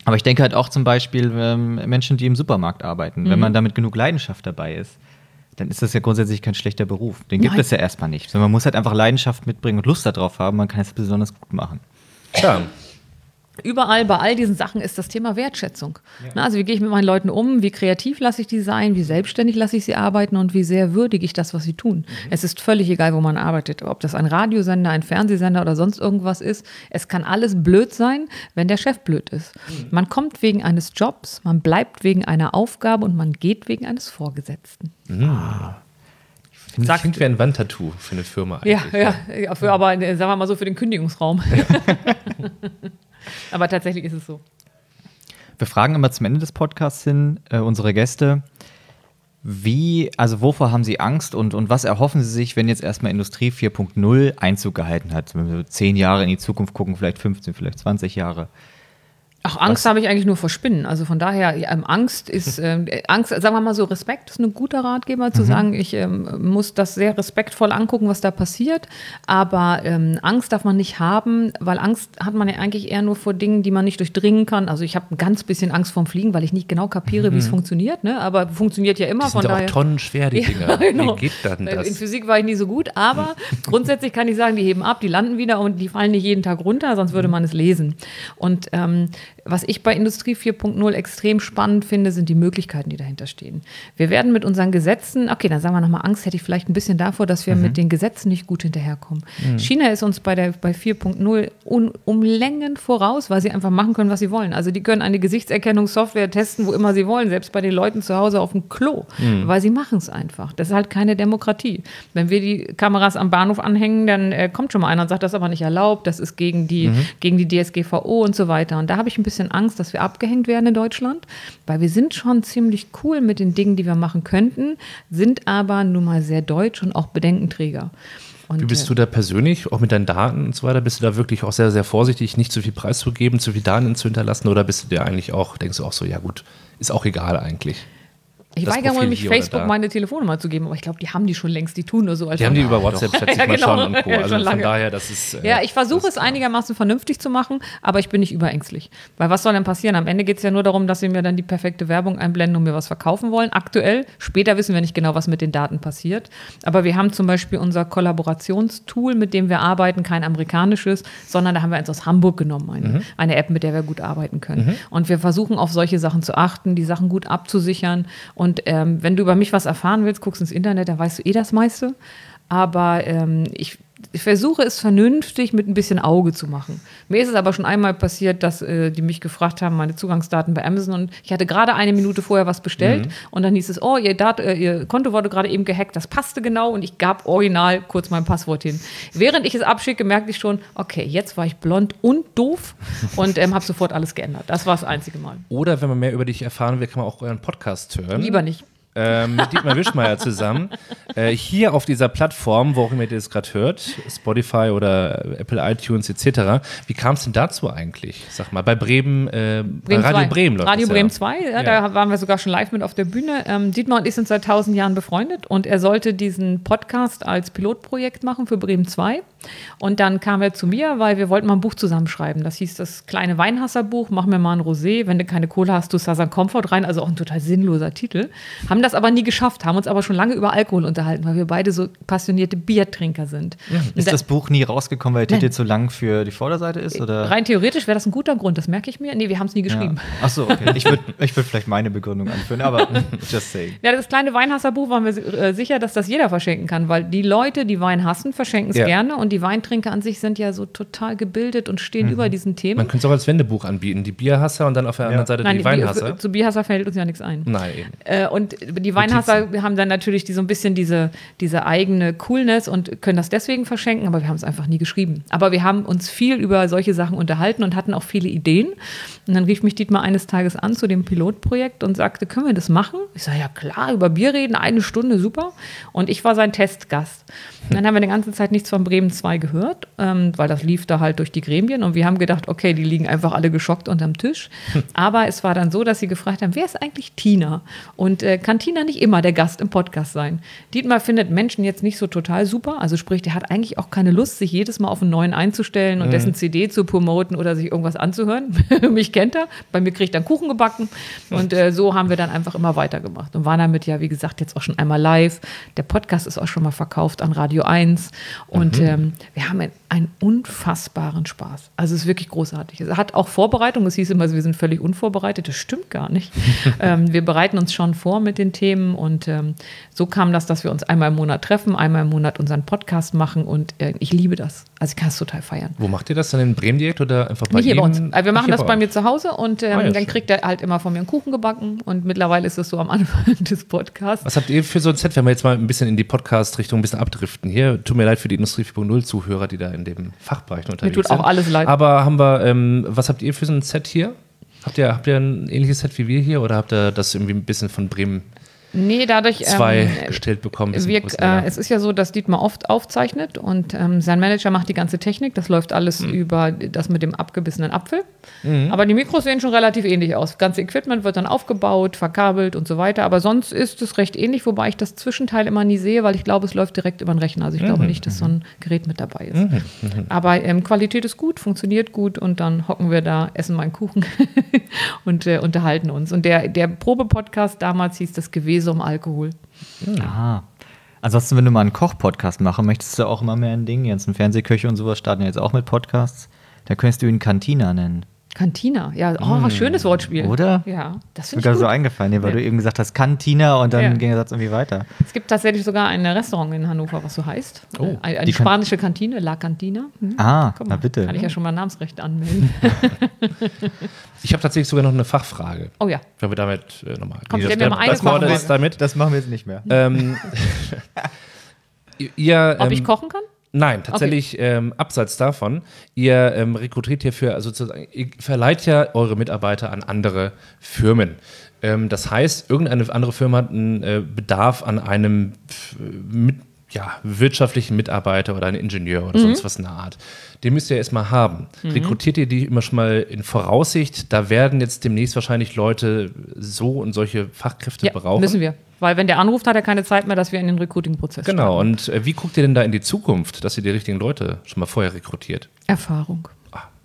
S3: aber ich denke halt auch zum Beispiel ähm, Menschen, die im Supermarkt arbeiten. Mhm. Wenn man damit genug Leidenschaft dabei ist, dann ist das ja grundsätzlich kein schlechter Beruf. Den gibt Nein. es ja erstmal nicht. Sondern man muss halt einfach Leidenschaft mitbringen und Lust darauf haben. Man kann es besonders gut machen.
S2: Ja,
S1: Überall bei all diesen Sachen ist das Thema Wertschätzung. Ja. Also wie gehe ich mit meinen Leuten um, wie kreativ lasse ich die sein, wie selbstständig lasse ich sie arbeiten und wie sehr würdige ich das, was sie tun. Mhm. Es ist völlig egal, wo man arbeitet, ob das ein Radiosender, ein Fernsehsender oder sonst irgendwas ist. Es kann alles blöd sein, wenn der Chef blöd ist. Mhm. Man kommt wegen eines Jobs, man bleibt wegen einer Aufgabe und man geht wegen eines Vorgesetzten.
S2: Mhm. Ah. Das klingt wie ein Wandtattoo für eine Firma.
S1: Ja, ja, ja, für, aber sagen wir mal so für den Kündigungsraum. Ja. Aber tatsächlich ist es so.
S3: Wir fragen immer zum Ende des Podcasts hin äh, unsere Gäste, wie, also wovor haben Sie Angst und, und was erhoffen Sie sich, wenn jetzt erstmal Industrie 4.0 Einzug gehalten hat? Wenn wir zehn Jahre in die Zukunft gucken, vielleicht 15, vielleicht 20 Jahre.
S1: Ach, Angst habe ich eigentlich nur vor Spinnen. Also von daher, ja, ähm, Angst ist, äh, Angst, sagen wir mal so, Respekt ist ein guter Ratgeber, zu mhm. sagen, ich ähm, muss das sehr respektvoll angucken, was da passiert. Aber ähm, Angst darf man nicht haben, weil Angst hat man ja eigentlich eher nur vor Dingen, die man nicht durchdringen kann. Also ich habe ein ganz bisschen Angst vorm Fliegen, weil ich nicht genau kapiere, mhm. wie es funktioniert. Ne? Aber funktioniert ja immer.
S2: Die sind von daher. auch tonnenschwer, die Dinger. Ja, genau. Wie geht dann
S1: das? In Physik war ich nie so gut, aber grundsätzlich kann ich sagen, die heben ab, die landen wieder und die fallen nicht jeden Tag runter, sonst würde mhm. man es lesen. Und ähm, was ich bei Industrie 4.0 extrem spannend finde, sind die Möglichkeiten, die dahinter stehen. Wir werden mit unseren Gesetzen, okay, dann sagen wir nochmal, Angst hätte ich vielleicht ein bisschen davor, dass wir mhm. mit den Gesetzen nicht gut hinterherkommen. Mhm. China ist uns bei, bei 4.0 um Längen voraus, weil sie einfach machen können, was sie wollen. Also die können eine Gesichtserkennungssoftware testen, wo immer sie wollen, selbst bei den Leuten zu Hause auf dem Klo, mhm. weil sie machen es einfach. Das ist halt keine Demokratie. Wenn wir die Kameras am Bahnhof anhängen, dann äh, kommt schon mal einer und sagt, das ist aber nicht erlaubt, das ist gegen die, mhm. gegen die DSGVO und so weiter. Und da habe ich ein bisschen bisschen Angst, dass wir abgehängt werden in Deutschland, weil wir sind schon ziemlich cool mit den Dingen, die wir machen könnten, sind aber nun mal sehr deutsch und auch Bedenkenträger.
S2: Und, Wie bist du da persönlich, auch mit deinen Daten und so weiter? Bist du da wirklich auch sehr, sehr vorsichtig, nicht zu viel preiszugeben, zu viel Daten zu hinterlassen? Oder bist du dir eigentlich auch, denkst du auch so, ja gut, ist auch egal eigentlich?
S1: Ich weigere mich, Facebook meine Telefonnummer zu geben, aber ich glaube, die haben die schon längst. Die tun nur so,
S2: als Die haben die über WhatsApp, schätze ich ja, mal genau. schon und Co. Also von daher, das ist.
S1: Äh, ja, ich versuche es einigermaßen vernünftig zu machen, aber ich bin nicht überängstlich. Weil was soll denn passieren? Am Ende geht es ja nur darum, dass sie mir dann die perfekte Werbung einblenden und mir was verkaufen wollen. Aktuell, später wissen wir nicht genau, was mit den Daten passiert. Aber wir haben zum Beispiel unser Kollaborationstool, mit dem wir arbeiten, kein amerikanisches, sondern da haben wir eins aus Hamburg genommen, eine, mhm. eine App, mit der wir gut arbeiten können. Mhm. Und wir versuchen auf solche Sachen zu achten, die Sachen gut abzusichern und ähm, wenn du über mich was erfahren willst, guckst ins Internet, dann weißt du eh das meiste. Aber ähm, ich, ich, versuche es vernünftig mit ein bisschen Auge zu machen. Mir ist es aber schon einmal passiert, dass äh, die mich gefragt haben, meine Zugangsdaten bei Amazon und ich hatte gerade eine Minute vorher was bestellt mhm. und dann hieß es, oh, ihr, Dat äh, ihr Konto wurde gerade eben gehackt, das passte genau und ich gab original kurz mein Passwort hin. Während ich es abschicke, merkte ich schon, okay, jetzt war ich blond und doof und ähm, habe sofort alles geändert. Das war das einzige Mal.
S2: Oder wenn man mehr über dich erfahren will, kann man auch euren Podcast hören.
S1: Lieber nicht
S2: äh, mit Dietmar Wischmeier zusammen. Äh, hier auf dieser Plattform, wo auch immer ihr das gerade hört, Spotify oder Apple iTunes etc. Wie kam es denn dazu eigentlich? Sag mal, bei Bremen, äh, Bremen bei Radio 2. Bremen
S1: läuft Radio Bremen 2, ja, ja. da waren wir sogar schon live mit auf der Bühne. Ähm, Dietmar und ich sind seit tausend Jahren befreundet und er sollte diesen Podcast als Pilotprojekt machen für Bremen 2. Und dann kam er zu mir, weil wir wollten mal ein Buch zusammenschreiben. Das hieß das kleine Weinhasserbuch, mach mir mal ein Rosé, wenn du keine Kohle hast, du Sasan Comfort rein, also auch ein total sinnloser Titel. Haben das aber nie geschafft, haben uns aber schon lange über Alkohol unterhalten weil wir beide so passionierte Biertrinker sind.
S3: Ist
S1: Da-
S3: das Buch nie rausgekommen, weil der. Titel zu lang für die Vorderseite ist? Oder?
S1: Rein theoretisch wäre das ein guter Grund, das merke ich mir. Nee, wir haben es nie geschrieben.
S3: Ja. Achso, okay. Ich würde ich würd vielleicht meine Begründung anführen, aber just saying.
S1: Ja, das kleine Weinhasserbuch waren wir äh, sicher, dass das jeder verschenken kann, weil die Leute, die Wein hassen, verschenken es
S2: Ja.
S1: gerne und die Weintrinker an sich sind ja so total gebildet und stehen
S2: Mhm.
S1: über diesen Themen.
S2: Man könnte es auch als Wendebuch anbieten. Die Bierhasser und dann auf der anderen Seite
S1: Nein,
S2: die Weinhasser.
S1: zu Bierhasser fällt uns ja nichts ein.
S2: Nein.
S1: Äh, und die Weinhasser haben dann natürlich die, so ein bisschen diese, diese eigene Coolness und können das deswegen verschenken, aber wir haben es einfach nie geschrieben. Aber wir haben uns viel über solche Sachen unterhalten und hatten auch viele Ideen. Und dann rief mich Dietmar eines Tages an zu dem Pilotprojekt und sagte, können wir das machen? Ich sage, ja klar, über Bier reden, eine Stunde, super. Und ich war sein Testgast. Und dann haben wir die ganze Zeit nichts von Bremen 2 gehört, ähm, weil das lief da halt durch die Gremien und wir haben gedacht, okay, die liegen einfach alle geschockt unterm Tisch. Aber es war dann so, dass sie gefragt haben, wer ist eigentlich Tina? Und äh, kann Tina nicht immer der Gast im Podcast sein? Dietmar findet Menschen jetzt nicht so total super, also sprich, der hat eigentlich auch keine Lust, sich jedes Mal auf einen neuen einzustellen und dessen CD zu promoten oder sich irgendwas anzuhören. Mich kennt er, bei mir kriegt er einen Kuchen gebacken. Und äh, so haben wir dann einfach immer weitergemacht. Und waren damit ja, wie gesagt, jetzt auch schon einmal live. Der Podcast ist auch schon mal verkauft an Radio 1 und ähm, wir haben einen, unfassbaren Spaß. Also es ist wirklich großartig. Es hat auch Vorbereitung, es hieß immer, wir sind völlig unvorbereitet, das stimmt gar nicht. ähm, wir bereiten uns schon vor mit den Themen und ähm, so kam das, dass wir uns einmal im Monat treffen, einmal im Monat unseren Podcast machen und äh, ich liebe das. Also ich kann es total feiern.
S2: Wo macht ihr das dann in Bremen direkt oder einfach bei
S1: Nicht hier
S2: ihm?
S1: bei uns. Also wir
S2: Ach,
S1: machen das bei mir zu Hause und ähm,
S2: Ah, ja,
S1: dann kriegt er halt immer von mir einen Kuchen gebacken und mittlerweile ist es so am Anfang des Podcasts.
S2: Was habt ihr für so ein Set, wenn wir jetzt mal ein bisschen in die Podcast-Richtung ein bisschen abdriften? Hier, tut mir leid für die Industrie 4.0-Zuhörer, die da in dem Fachbereich unterwegs
S1: tut
S2: sind.
S1: auch alles leid.
S2: Aber haben wir, ähm, was habt ihr für so ein Set hier? Habt ihr, habt ihr ein ähnliches Set wie wir hier oder habt ihr das irgendwie ein bisschen von Bremen
S1: Nee, dadurch.
S2: 2
S1: ähm,
S2: gestellt bekommen? bisschen
S1: wir, äh, es ist ja so, dass Dietmar oft aufzeichnet und ähm, sein Manager macht die ganze Technik. Das läuft alles
S2: Mhm.
S1: über das mit dem abgebissenen Apfel. Aber die Mikros sehen schon relativ ähnlich aus. Das ganze Equipment wird dann aufgebaut, verkabelt und so weiter. Aber sonst ist es recht ähnlich, wobei ich das Zwischenteil immer nie sehe, weil ich glaube, es läuft direkt über den Rechner. Also ich
S2: Mhm.
S1: glaube nicht, dass so ein Gerät mit dabei ist. Aber ähm, Qualität ist gut, funktioniert gut und dann hocken wir da, essen meinen Kuchen und äh, unterhalten uns. Und der, der Probe-Podcast damals hieß das Gewese um Alkohol.
S3: Ah. Ansonsten, wenn du mal einen Koch-Podcast machen möchtest, du auch immer mehr ein Ding. Jetzt ein Fernsehköche und sowas starten ja jetzt auch mit Podcasts. Da könntest du ihn Cantina nennen.
S1: Cantina, ja, oh, schönes Wortspiel.
S3: Oder?
S1: Ja, das
S3: Ist
S1: finde
S3: mir
S1: ich
S3: gerade
S1: gut.
S3: so eingefallen, nee, weil
S1: Ja.
S3: du eben gesagt hast Cantina und dann
S1: Ja.
S3: ging der Satz irgendwie weiter.
S1: Es gibt tatsächlich sogar ein Restaurant in Hannover, was so heißt.
S2: Oh,
S1: Äh, eine eine spanische Kantine, La Cantina. Hm?
S3: Ah,
S1: Guck
S3: na
S1: mal,
S3: bitte.
S1: Kann ich ja schon mal Namensrecht anmelden.
S2: ich habe tatsächlich sogar noch eine Fachfrage.
S1: Oh ja.
S2: Wenn wir damit äh, nochmal.
S1: Komm,
S2: Nee, das-
S1: mal eine
S2: das machen wir damit.
S3: Das machen wir jetzt nicht mehr.
S2: Ähm, ihr,
S1: Ob
S2: ähm,
S1: ich kochen kann?
S2: Nein, tatsächlich ähm, abseits davon. Ihr ähm, rekrutiert hierfür, also sozusagen, ihr verleiht ja eure Mitarbeiter an andere Firmen. Ähm, das heißt, irgendeine andere Firma hat einen äh, Bedarf an einem pf, mit, ja, wirtschaftlichen Mitarbeiter oder einen Ingenieur oder sonst was in der Art. Den müsst ihr erstmal haben. Rekrutiert ihr die immer schon mal in Voraussicht? Da werden jetzt demnächst wahrscheinlich Leute so und solche Fachkräfte
S1: Ja,
S2: brauchen.
S1: müssen wir. Weil wenn der anruft, hat er keine Zeit mehr, dass wir in den Recruiting-Prozess
S2: Genau.
S1: starten.
S2: Und äh, wie guckt ihr denn da in die Zukunft, dass ihr die richtigen Leute schon mal vorher rekrutiert?
S1: Erfahrung.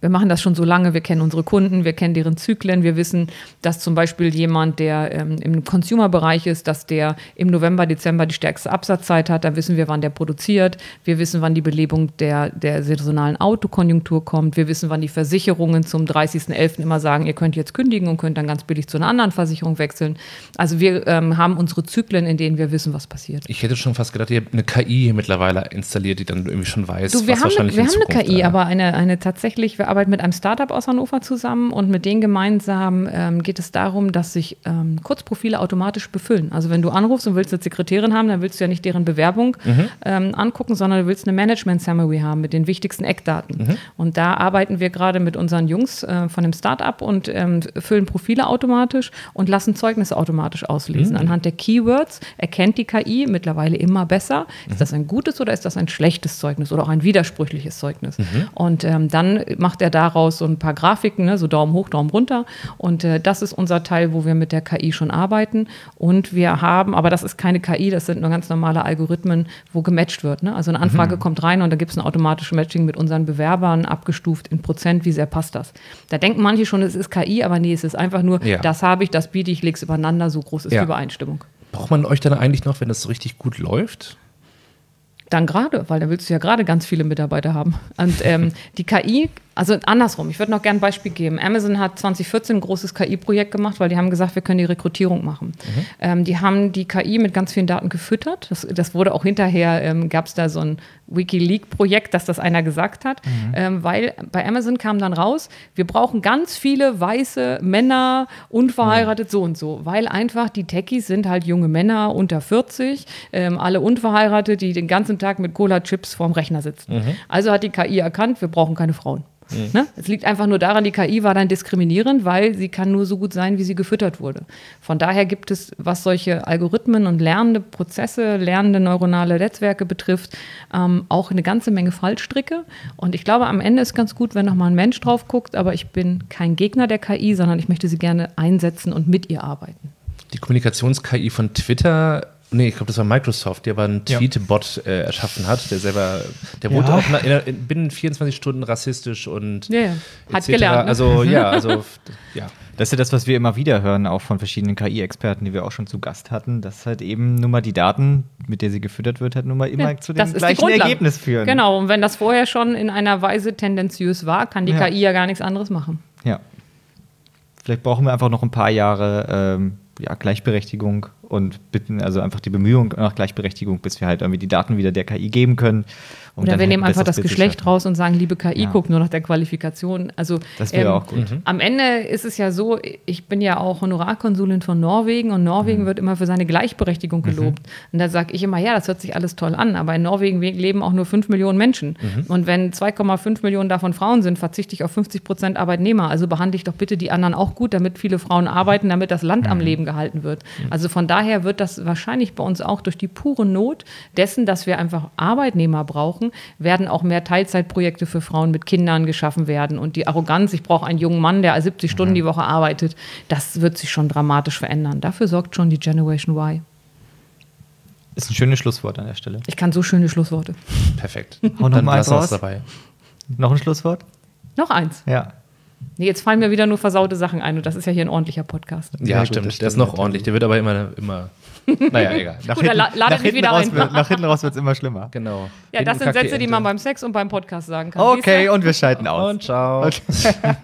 S1: Wir machen das schon so lange, wir kennen unsere Kunden, wir kennen deren Zyklen, wir wissen, dass zum Beispiel jemand, der ähm, im Consumer-Bereich ist, dass der im November, Dezember die stärkste Absatzzeit hat, da wissen wir, wann der produziert, wir wissen, wann die Belebung der, der saisonalen Autokonjunktur kommt, wir wissen, wann die Versicherungen zum 30.11. immer sagen, ihr könnt jetzt kündigen und könnt dann ganz billig zu einer anderen Versicherung wechseln. Also wir ähm, haben unsere Zyklen, in denen wir wissen, was passiert.
S2: Ich hätte schon fast gedacht, ihr habt eine KI mittlerweile installiert, die dann irgendwie schon weiß,
S1: Du, wir
S2: was
S1: haben, eine,
S2: wahrscheinlich
S1: wir
S2: in
S1: haben eine KI,
S2: äh,
S1: aber eine, eine tatsächlich, wir arbeiten mit einem Startup aus Hannover zusammen und mit denen gemeinsam ähm, geht es darum, dass sich ähm, Kurzprofile automatisch befüllen. Also wenn du anrufst und willst eine Sekretärin haben, dann willst du ja nicht deren Bewerbung
S2: Mhm.
S1: ähm, angucken, sondern du willst eine Management-Summary haben mit den wichtigsten Eckdaten.
S2: Mhm.
S1: Und da arbeiten wir gerade mit unseren Jungs äh, von dem Startup und ähm, füllen Profile automatisch und lassen Zeugnisse automatisch auslesen.
S2: Mhm.
S1: Anhand der Keywords erkennt die KI mittlerweile immer besser, ist das ein gutes oder ist das ein schlechtes Zeugnis oder auch ein widersprüchliches Zeugnis. Und ähm, dann macht er daraus so ein paar Grafiken, ne, so Daumen hoch, Daumen runter. Und äh, das ist unser Teil, wo wir mit der KI schon arbeiten. Und wir haben, aber das ist keine KI, das sind nur ganz normale Algorithmen, wo gematcht wird. Ne? Also eine Anfrage kommt rein und da gibt es ein automatisches Matching mit unseren Bewerbern, abgestuft in Prozent, wie sehr passt das. Da denken manche schon, es ist KI, aber nee, es ist einfach nur,
S2: Ja.
S1: das habe ich, das biete ich, leg's übereinander, so groß ist
S2: Ja.
S1: die Übereinstimmung.
S2: Braucht man euch dann eigentlich noch, wenn das so richtig gut läuft?
S1: Dann gerade, weil da willst du ja gerade ganz viele Mitarbeiter haben. Und ähm, die KI, also andersrum, ich würde noch gerne ein Beispiel geben. Amazon hat 2014 ein großes KI-Projekt gemacht, weil die haben gesagt, wir können die Rekrutierung machen. Mhm. Ähm, die haben die KI mit ganz vielen Daten gefüttert. Das, das wurde auch hinterher, ähm, gab es da so ein Wikileaks-Projekt, dass das einer gesagt hat, mhm. ähm, weil bei Amazon kam dann raus, wir brauchen ganz viele weiße Männer, unverheiratet mhm. so und so, weil einfach die Techies sind halt junge Männer unter 40, ähm, alle unverheiratet, die den ganzen Tag mit Cola-Chips vorm Rechner sitzen. Mhm. Also hat die KI erkannt, wir brauchen keine Frauen. Mhm. Ne? Es liegt einfach nur daran, die KI war dann diskriminierend, weil sie kann nur so gut sein, wie sie gefüttert wurde. Von daher gibt es, was solche Algorithmen und lernende Prozesse, lernende neuronale Netzwerke betrifft, ähm, auch eine ganze Menge Fallstricke. Und ich glaube, am Ende ist ganz gut, wenn nochmal ein Mensch drauf guckt, aber ich bin kein Gegner der KI, sondern ich möchte sie gerne einsetzen und mit ihr arbeiten.
S2: Die Kommunikations-KI von Twitter Nee, ich glaube, das war Microsoft, der aber einen Tweet-Bot äh, erschaffen hat, der selber, der wurde ja. auch in, in, binnen 24 Stunden rassistisch und
S1: ja, ja. hat gelernt. Ne?
S2: Also ja, also ja.
S3: Das ist ja das, was wir immer wieder hören, auch von verschiedenen KI-Experten, die wir auch schon zu Gast hatten, dass halt eben nur mal die Daten, mit der sie gefüttert wird, halt nur mal immer zu dem gleichen Ergebnis führen.
S1: Genau, und wenn das vorher schon in einer Weise tendenziös war, kann die KI ja gar nichts anderes machen.
S3: Ja. Vielleicht brauchen wir einfach noch ein paar Jahre ähm, ja, Gleichberechtigung und bitten also einfach die Bemühungen nach Gleichberechtigung, bis wir halt irgendwie die Daten wieder der KI geben können.
S1: Um Oder wir nehmen einfach das Geschlecht raus und sagen, liebe KI, ja. guck nur nach der Qualifikation. Also
S3: das wäre ähm, auch gut.
S1: Mhm. Am Ende ist es ja so, ich bin ja auch Honorarkonsulin von Norwegen und Norwegen mhm. wird immer für seine Gleichberechtigung mhm. gelobt. Mhm. Und da sage ich immer, ja, das hört sich alles toll an, aber in Norwegen leben auch nur 5 Millionen Menschen. Mhm. Und wenn 2,5 Millionen davon Frauen sind, verzichte ich auf 50 Prozent Arbeitnehmer. Also behandle ich doch bitte die anderen auch gut, damit viele Frauen arbeiten, damit das Land am mhm. Leben gehalten wird. Also von daher wird das wahrscheinlich bei uns auch durch die pure Not dessen, dass wir einfach Arbeitnehmer brauchen, werden auch mehr Teilzeitprojekte für Frauen mit Kindern geschaffen werden. Und die Arroganz, ich brauche einen jungen Mann, der 70 Stunden die Woche arbeitet, das wird sich schon dramatisch verändern. Dafür sorgt schon die Generation Y.
S3: Ist ein schönes Schlusswort an der Stelle.
S1: Ich kann so schöne Schlussworte.
S2: Perfekt.
S3: Noch mal eins raus. dabei. Noch ein Schlusswort?
S1: Noch eins.
S3: Ja.
S1: Nee, jetzt fallen mir wieder nur versaute Sachen ein und das ist ja hier ein ordentlicher Podcast.
S2: Ja, ja stimmt. Gut, der ist noch ordentlich. Der wird aber immer, immer
S3: naja, egal. Nach, Gut, hinten, nach, hinten, raus, wird, nach hinten raus wird es immer schlimmer.
S2: Genau.
S1: Ja, das sind Sätze, die man beim Sex und beim Podcast sagen kann.
S3: Okay, und wir schalten aus.
S2: Und ciao. Okay.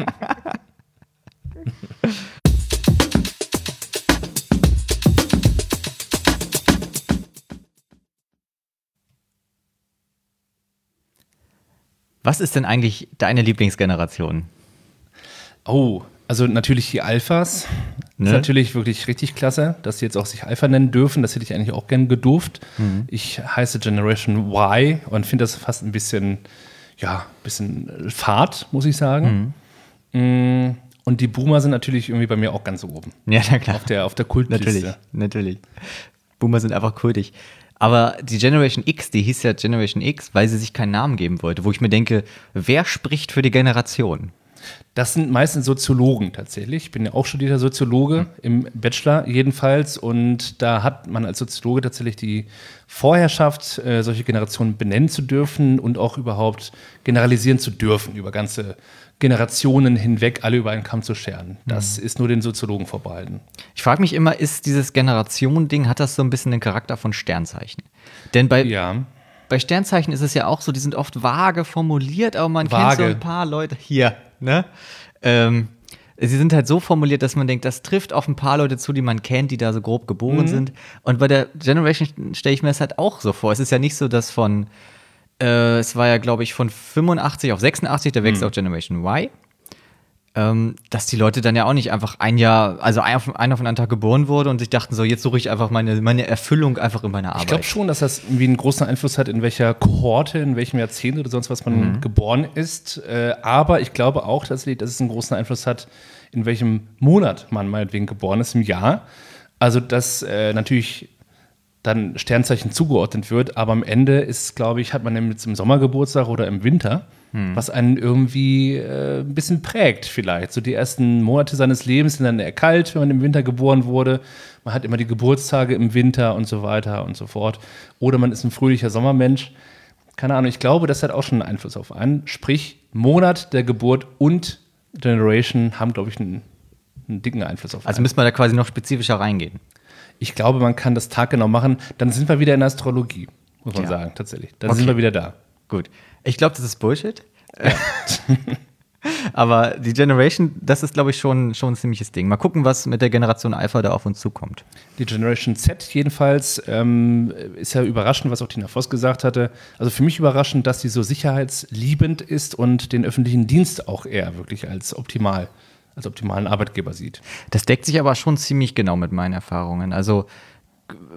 S3: Was ist denn eigentlich deine Lieblingsgeneration?
S2: Oh, also natürlich die Alphas. Ne? Ist natürlich wirklich richtig klasse, dass sie jetzt auch sich Alpha nennen dürfen. Das hätte ich eigentlich auch gern gedurft. Mhm. Ich heiße Generation Y und finde das fast ein bisschen, ja, bisschen Fahrt, muss ich sagen. Mhm. Mm, und die Boomer sind natürlich irgendwie bei mir auch ganz oben.
S3: Ja, na klar.
S2: Auf der, auf der Kultliste.
S3: Natürlich, natürlich. Boomer sind einfach kultig. Aber die Generation X, die hieß ja Generation X, weil sie sich keinen Namen geben wollte, wo ich mir denke, wer spricht für die Generation?
S2: Das sind meistens Soziologen tatsächlich. Ich bin ja auch studierter Soziologe mhm. im Bachelor jedenfalls. Und da hat man als Soziologe tatsächlich die Vorherrschaft, äh, solche Generationen benennen zu dürfen und auch überhaupt generalisieren zu dürfen über ganze Generationen hinweg alle über einen Kamm zu scheren. Das mhm. ist nur den Soziologen vorbehalten.
S3: Ich frage mich immer, ist dieses Generation-Ding, hat das so ein bisschen den Charakter von Sternzeichen? Denn bei, ja. Bei Sternzeichen ist es ja auch so, die sind oft vage formuliert, aber man vage. kennt so ein paar Leute. Hier, ne? Ähm, sie sind halt so formuliert, dass man denkt, das trifft auf ein paar Leute zu, die man kennt, die da so grob geboren mhm. sind. Und bei der Generation stelle ich mir das halt auch so vor. Es ist ja nicht so, dass von, äh, es war ja, glaube ich, von 85 auf 86, der Wechsel mhm. auf Generation Y ähm, dass die Leute dann ja auch nicht einfach ein Jahr, also ein auf, ein auf einen Tag geboren wurde und sich dachten, so jetzt suche ich einfach meine, meine Erfüllung einfach in meiner Arbeit.
S2: Ich glaube schon, dass das irgendwie einen großen Einfluss hat, in welcher Kohorte, in welchem Jahrzehnt oder sonst was man mhm. geboren ist. Äh, aber ich glaube auch tatsächlich, dass es einen großen Einfluss hat, in welchem Monat man meinetwegen geboren ist im Jahr. Also, dass äh, natürlich dann Sternzeichen zugeordnet wird, aber am Ende ist, glaube ich, hat man jetzt im Sommer Geburtstag oder im Winter hm. was einen irgendwie äh, ein bisschen prägt vielleicht. So die ersten Monate seines Lebens sind dann eher kalt, wenn man im Winter geboren wurde. Man hat immer die Geburtstage im Winter und so weiter und so fort. Oder man ist ein fröhlicher Sommermensch. Keine Ahnung, ich glaube, das hat auch schon einen Einfluss auf einen. Sprich, Monat der Geburt und Generation haben, glaube ich, einen, einen dicken Einfluss auf
S3: also einen. Also müssen wir da quasi noch spezifischer reingehen.
S2: Ich glaube, man kann das taggenau machen. Dann sind wir wieder in Astrologie, muss man
S3: Ja.
S2: sagen, tatsächlich. Dann
S3: Okay.
S2: sind wir wieder da.
S3: Gut. Ich glaube, das ist Bullshit. Aber die Generation, das ist, glaube ich, schon, schon ein ziemliches Ding. Mal gucken, was mit der Generation Alpha da auf uns zukommt.
S2: Die Generation Z jedenfalls ähm, ist ja überraschend, was auch Tina Voss gesagt hatte. Also für mich überraschend, dass sie so sicherheitsliebend ist und den öffentlichen Dienst auch eher wirklich als optimal, als optimalen Arbeitgeber sieht.
S3: Das deckt sich aber schon ziemlich genau mit meinen Erfahrungen. Also,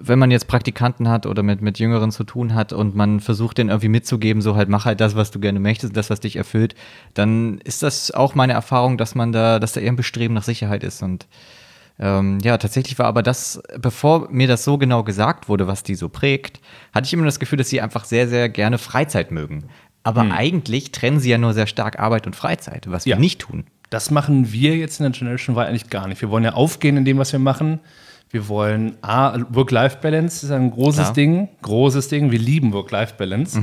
S3: wenn man jetzt Praktikanten hat oder mit, mit Jüngeren zu tun hat und man versucht, denen irgendwie mitzugeben, so halt mach halt das, was du gerne möchtest, das, was dich erfüllt, dann ist das auch meine Erfahrung, dass man da, dass da eher ein Bestreben nach Sicherheit ist. Und ähm, ja, tatsächlich war aber das, bevor mir das so genau gesagt wurde, was die so prägt, hatte ich immer das Gefühl, dass sie einfach sehr, sehr gerne Freizeit mögen. Aber eigentlich trennen sie ja nur sehr stark Arbeit und Freizeit, was wir
S2: Ja.
S3: nicht tun.
S2: Das machen wir jetzt in der Generation Y eigentlich gar nicht. Wir wollen ja aufgehen in dem, was wir machen. Wir wollen A, Work-Life-Balance ist ein großes
S3: Klar.
S2: Ding, großes Ding. Wir lieben Work-Life-Balance.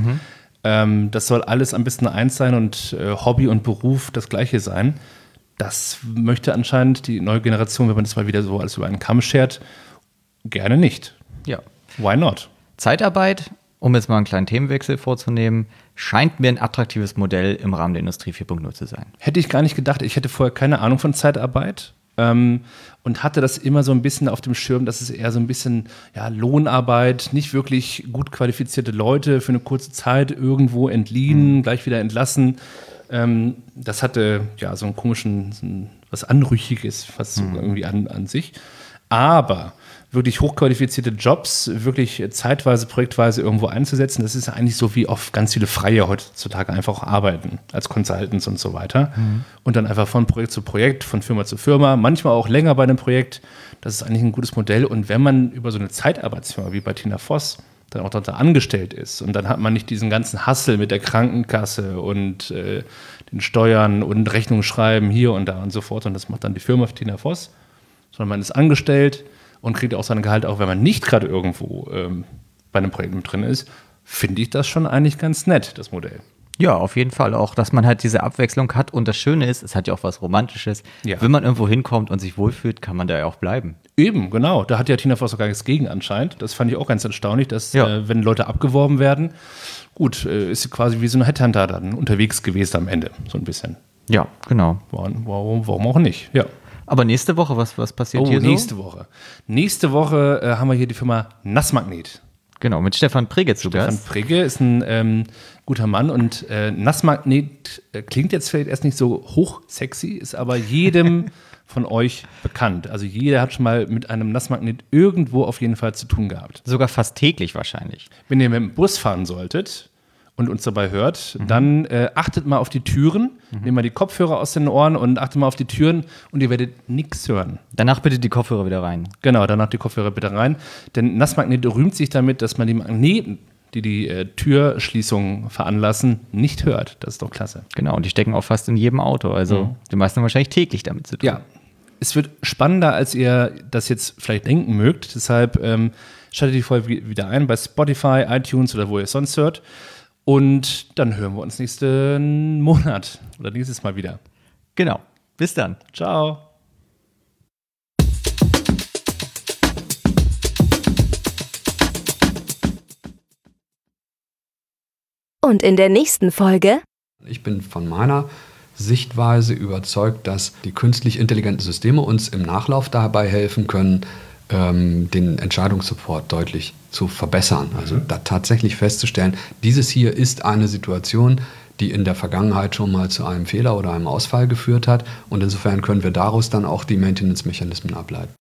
S2: Ähm, das soll alles am besten eins sein und äh, Hobby und Beruf das gleiche sein. Das möchte anscheinend die neue Generation, wenn man das mal wieder so alles über einen Kamm schert, gerne nicht.
S3: Ja.
S2: Why not?
S3: Zeitarbeit, um jetzt mal einen kleinen Themenwechsel vorzunehmen, scheint mir ein attraktives Modell im Rahmen der Industrie 4.0 zu sein.
S2: Hätte ich gar nicht gedacht. Ich hätte vorher keine Ahnung von Zeitarbeit ähm, und hatte das immer so ein bisschen auf dem Schirm, dass es eher so ein bisschen ja, Lohnarbeit, nicht wirklich gut qualifizierte Leute für eine kurze Zeit irgendwo entliehen, gleich wieder entlassen. Ähm, das hatte ja so einen komischen, so ein, was Anrüchiges fast so irgendwie an, an sich. Aber wirklich hochqualifizierte Jobs, wirklich zeitweise, projektweise irgendwo einzusetzen, das ist ja eigentlich so, wie oft ganz viele Freie heutzutage einfach auch arbeiten, als Consultants und so weiter. Und dann einfach von Projekt zu Projekt, von Firma zu Firma, manchmal auch länger bei einem Projekt. Das ist eigentlich ein gutes Modell. Und wenn man über so eine Zeitarbeitsfirma wie bei Tina Voss dann auch dort angestellt ist und dann hat man nicht diesen ganzen Hassel mit der Krankenkasse und äh, den Steuern und Rechnungen schreiben hier und da und so fort und das macht dann die Firma Tina Voss, sondern man ist angestellt und kriegt auch sein Gehalt, auch wenn man nicht gerade irgendwo ähm, bei einem Projekt mit drin ist, finde ich das schon eigentlich ganz nett, das Modell.
S3: Ja, auf jeden Fall auch, dass man halt diese Abwechslung hat. Und das Schöne ist, es hat ja auch was Romantisches.
S2: Ja.
S3: Wenn man irgendwo hinkommt und sich wohlfühlt, kann man da ja auch bleiben.
S2: Eben, genau. Da hat ja Tina Voss auch gar nichts gegen anscheinend. Das fand ich auch ganz erstaunlich, dass,
S3: Ja.
S2: äh, wenn Leute abgeworben werden, gut, äh, ist sie quasi wie so ein Headhunter dann unterwegs gewesen am Ende, so ein bisschen.
S3: Ja, genau.
S2: Warum, warum, warum auch nicht? Ja.
S3: Aber nächste Woche, was, was passiert
S2: Oh,
S3: hier so?
S2: nächste Woche. Nächste Woche äh, haben wir hier die Firma Nassmagnet.
S3: Genau, mit Stefan Prigge zu
S2: Stefan
S3: Gast.
S2: Prigge ist ein ähm, guter Mann und äh, Nassmagnet äh, klingt jetzt vielleicht erst nicht so hochsexy, ist aber jedem von euch bekannt. Also jeder hat schon mal mit einem Nassmagnet irgendwo auf jeden Fall zu tun gehabt.
S3: Sogar fast täglich wahrscheinlich.
S2: Wenn ihr mit dem Bus fahren solltet und uns dabei hört, dann äh, achtet mal auf die Türen, nehmt mal die Kopfhörer aus den Ohren und achtet mal auf die Türen und ihr werdet nichts hören.
S3: Danach bitte die Kopfhörer wieder rein.
S2: Genau, danach die Kopfhörer bitte rein. Denn Nassmagnet rühmt sich damit, dass man die Magneten, die die äh, Türschließung veranlassen, nicht hört. Das ist doch klasse.
S3: Genau, und die stecken auch fast in jedem Auto. Also die meisten haben wahrscheinlich täglich damit zu tun.
S2: Ja, es wird spannender, als ihr das jetzt vielleicht denken mögt. Deshalb ähm, schaltet die Folge wi- wieder ein bei Spotify, iTunes oder wo ihr es sonst hört. Und dann hören wir uns nächsten Monat oder nächstes Mal wieder.
S3: Genau. Bis dann.
S2: Ciao.
S4: Und in der nächsten Folge
S5: Ich bin von meiner Sichtweise überzeugt, dass die künstlich intelligenten Systeme uns im Nachlauf dabei helfen können, ähm, den Entscheidungssupport deutlich zu verbessern. Also da tatsächlich festzustellen, dieses hier ist eine Situation, die in der Vergangenheit schon mal zu einem Fehler oder einem Ausfall geführt hat. Und insofern können wir daraus dann auch die Maintenance-Mechanismen ableiten.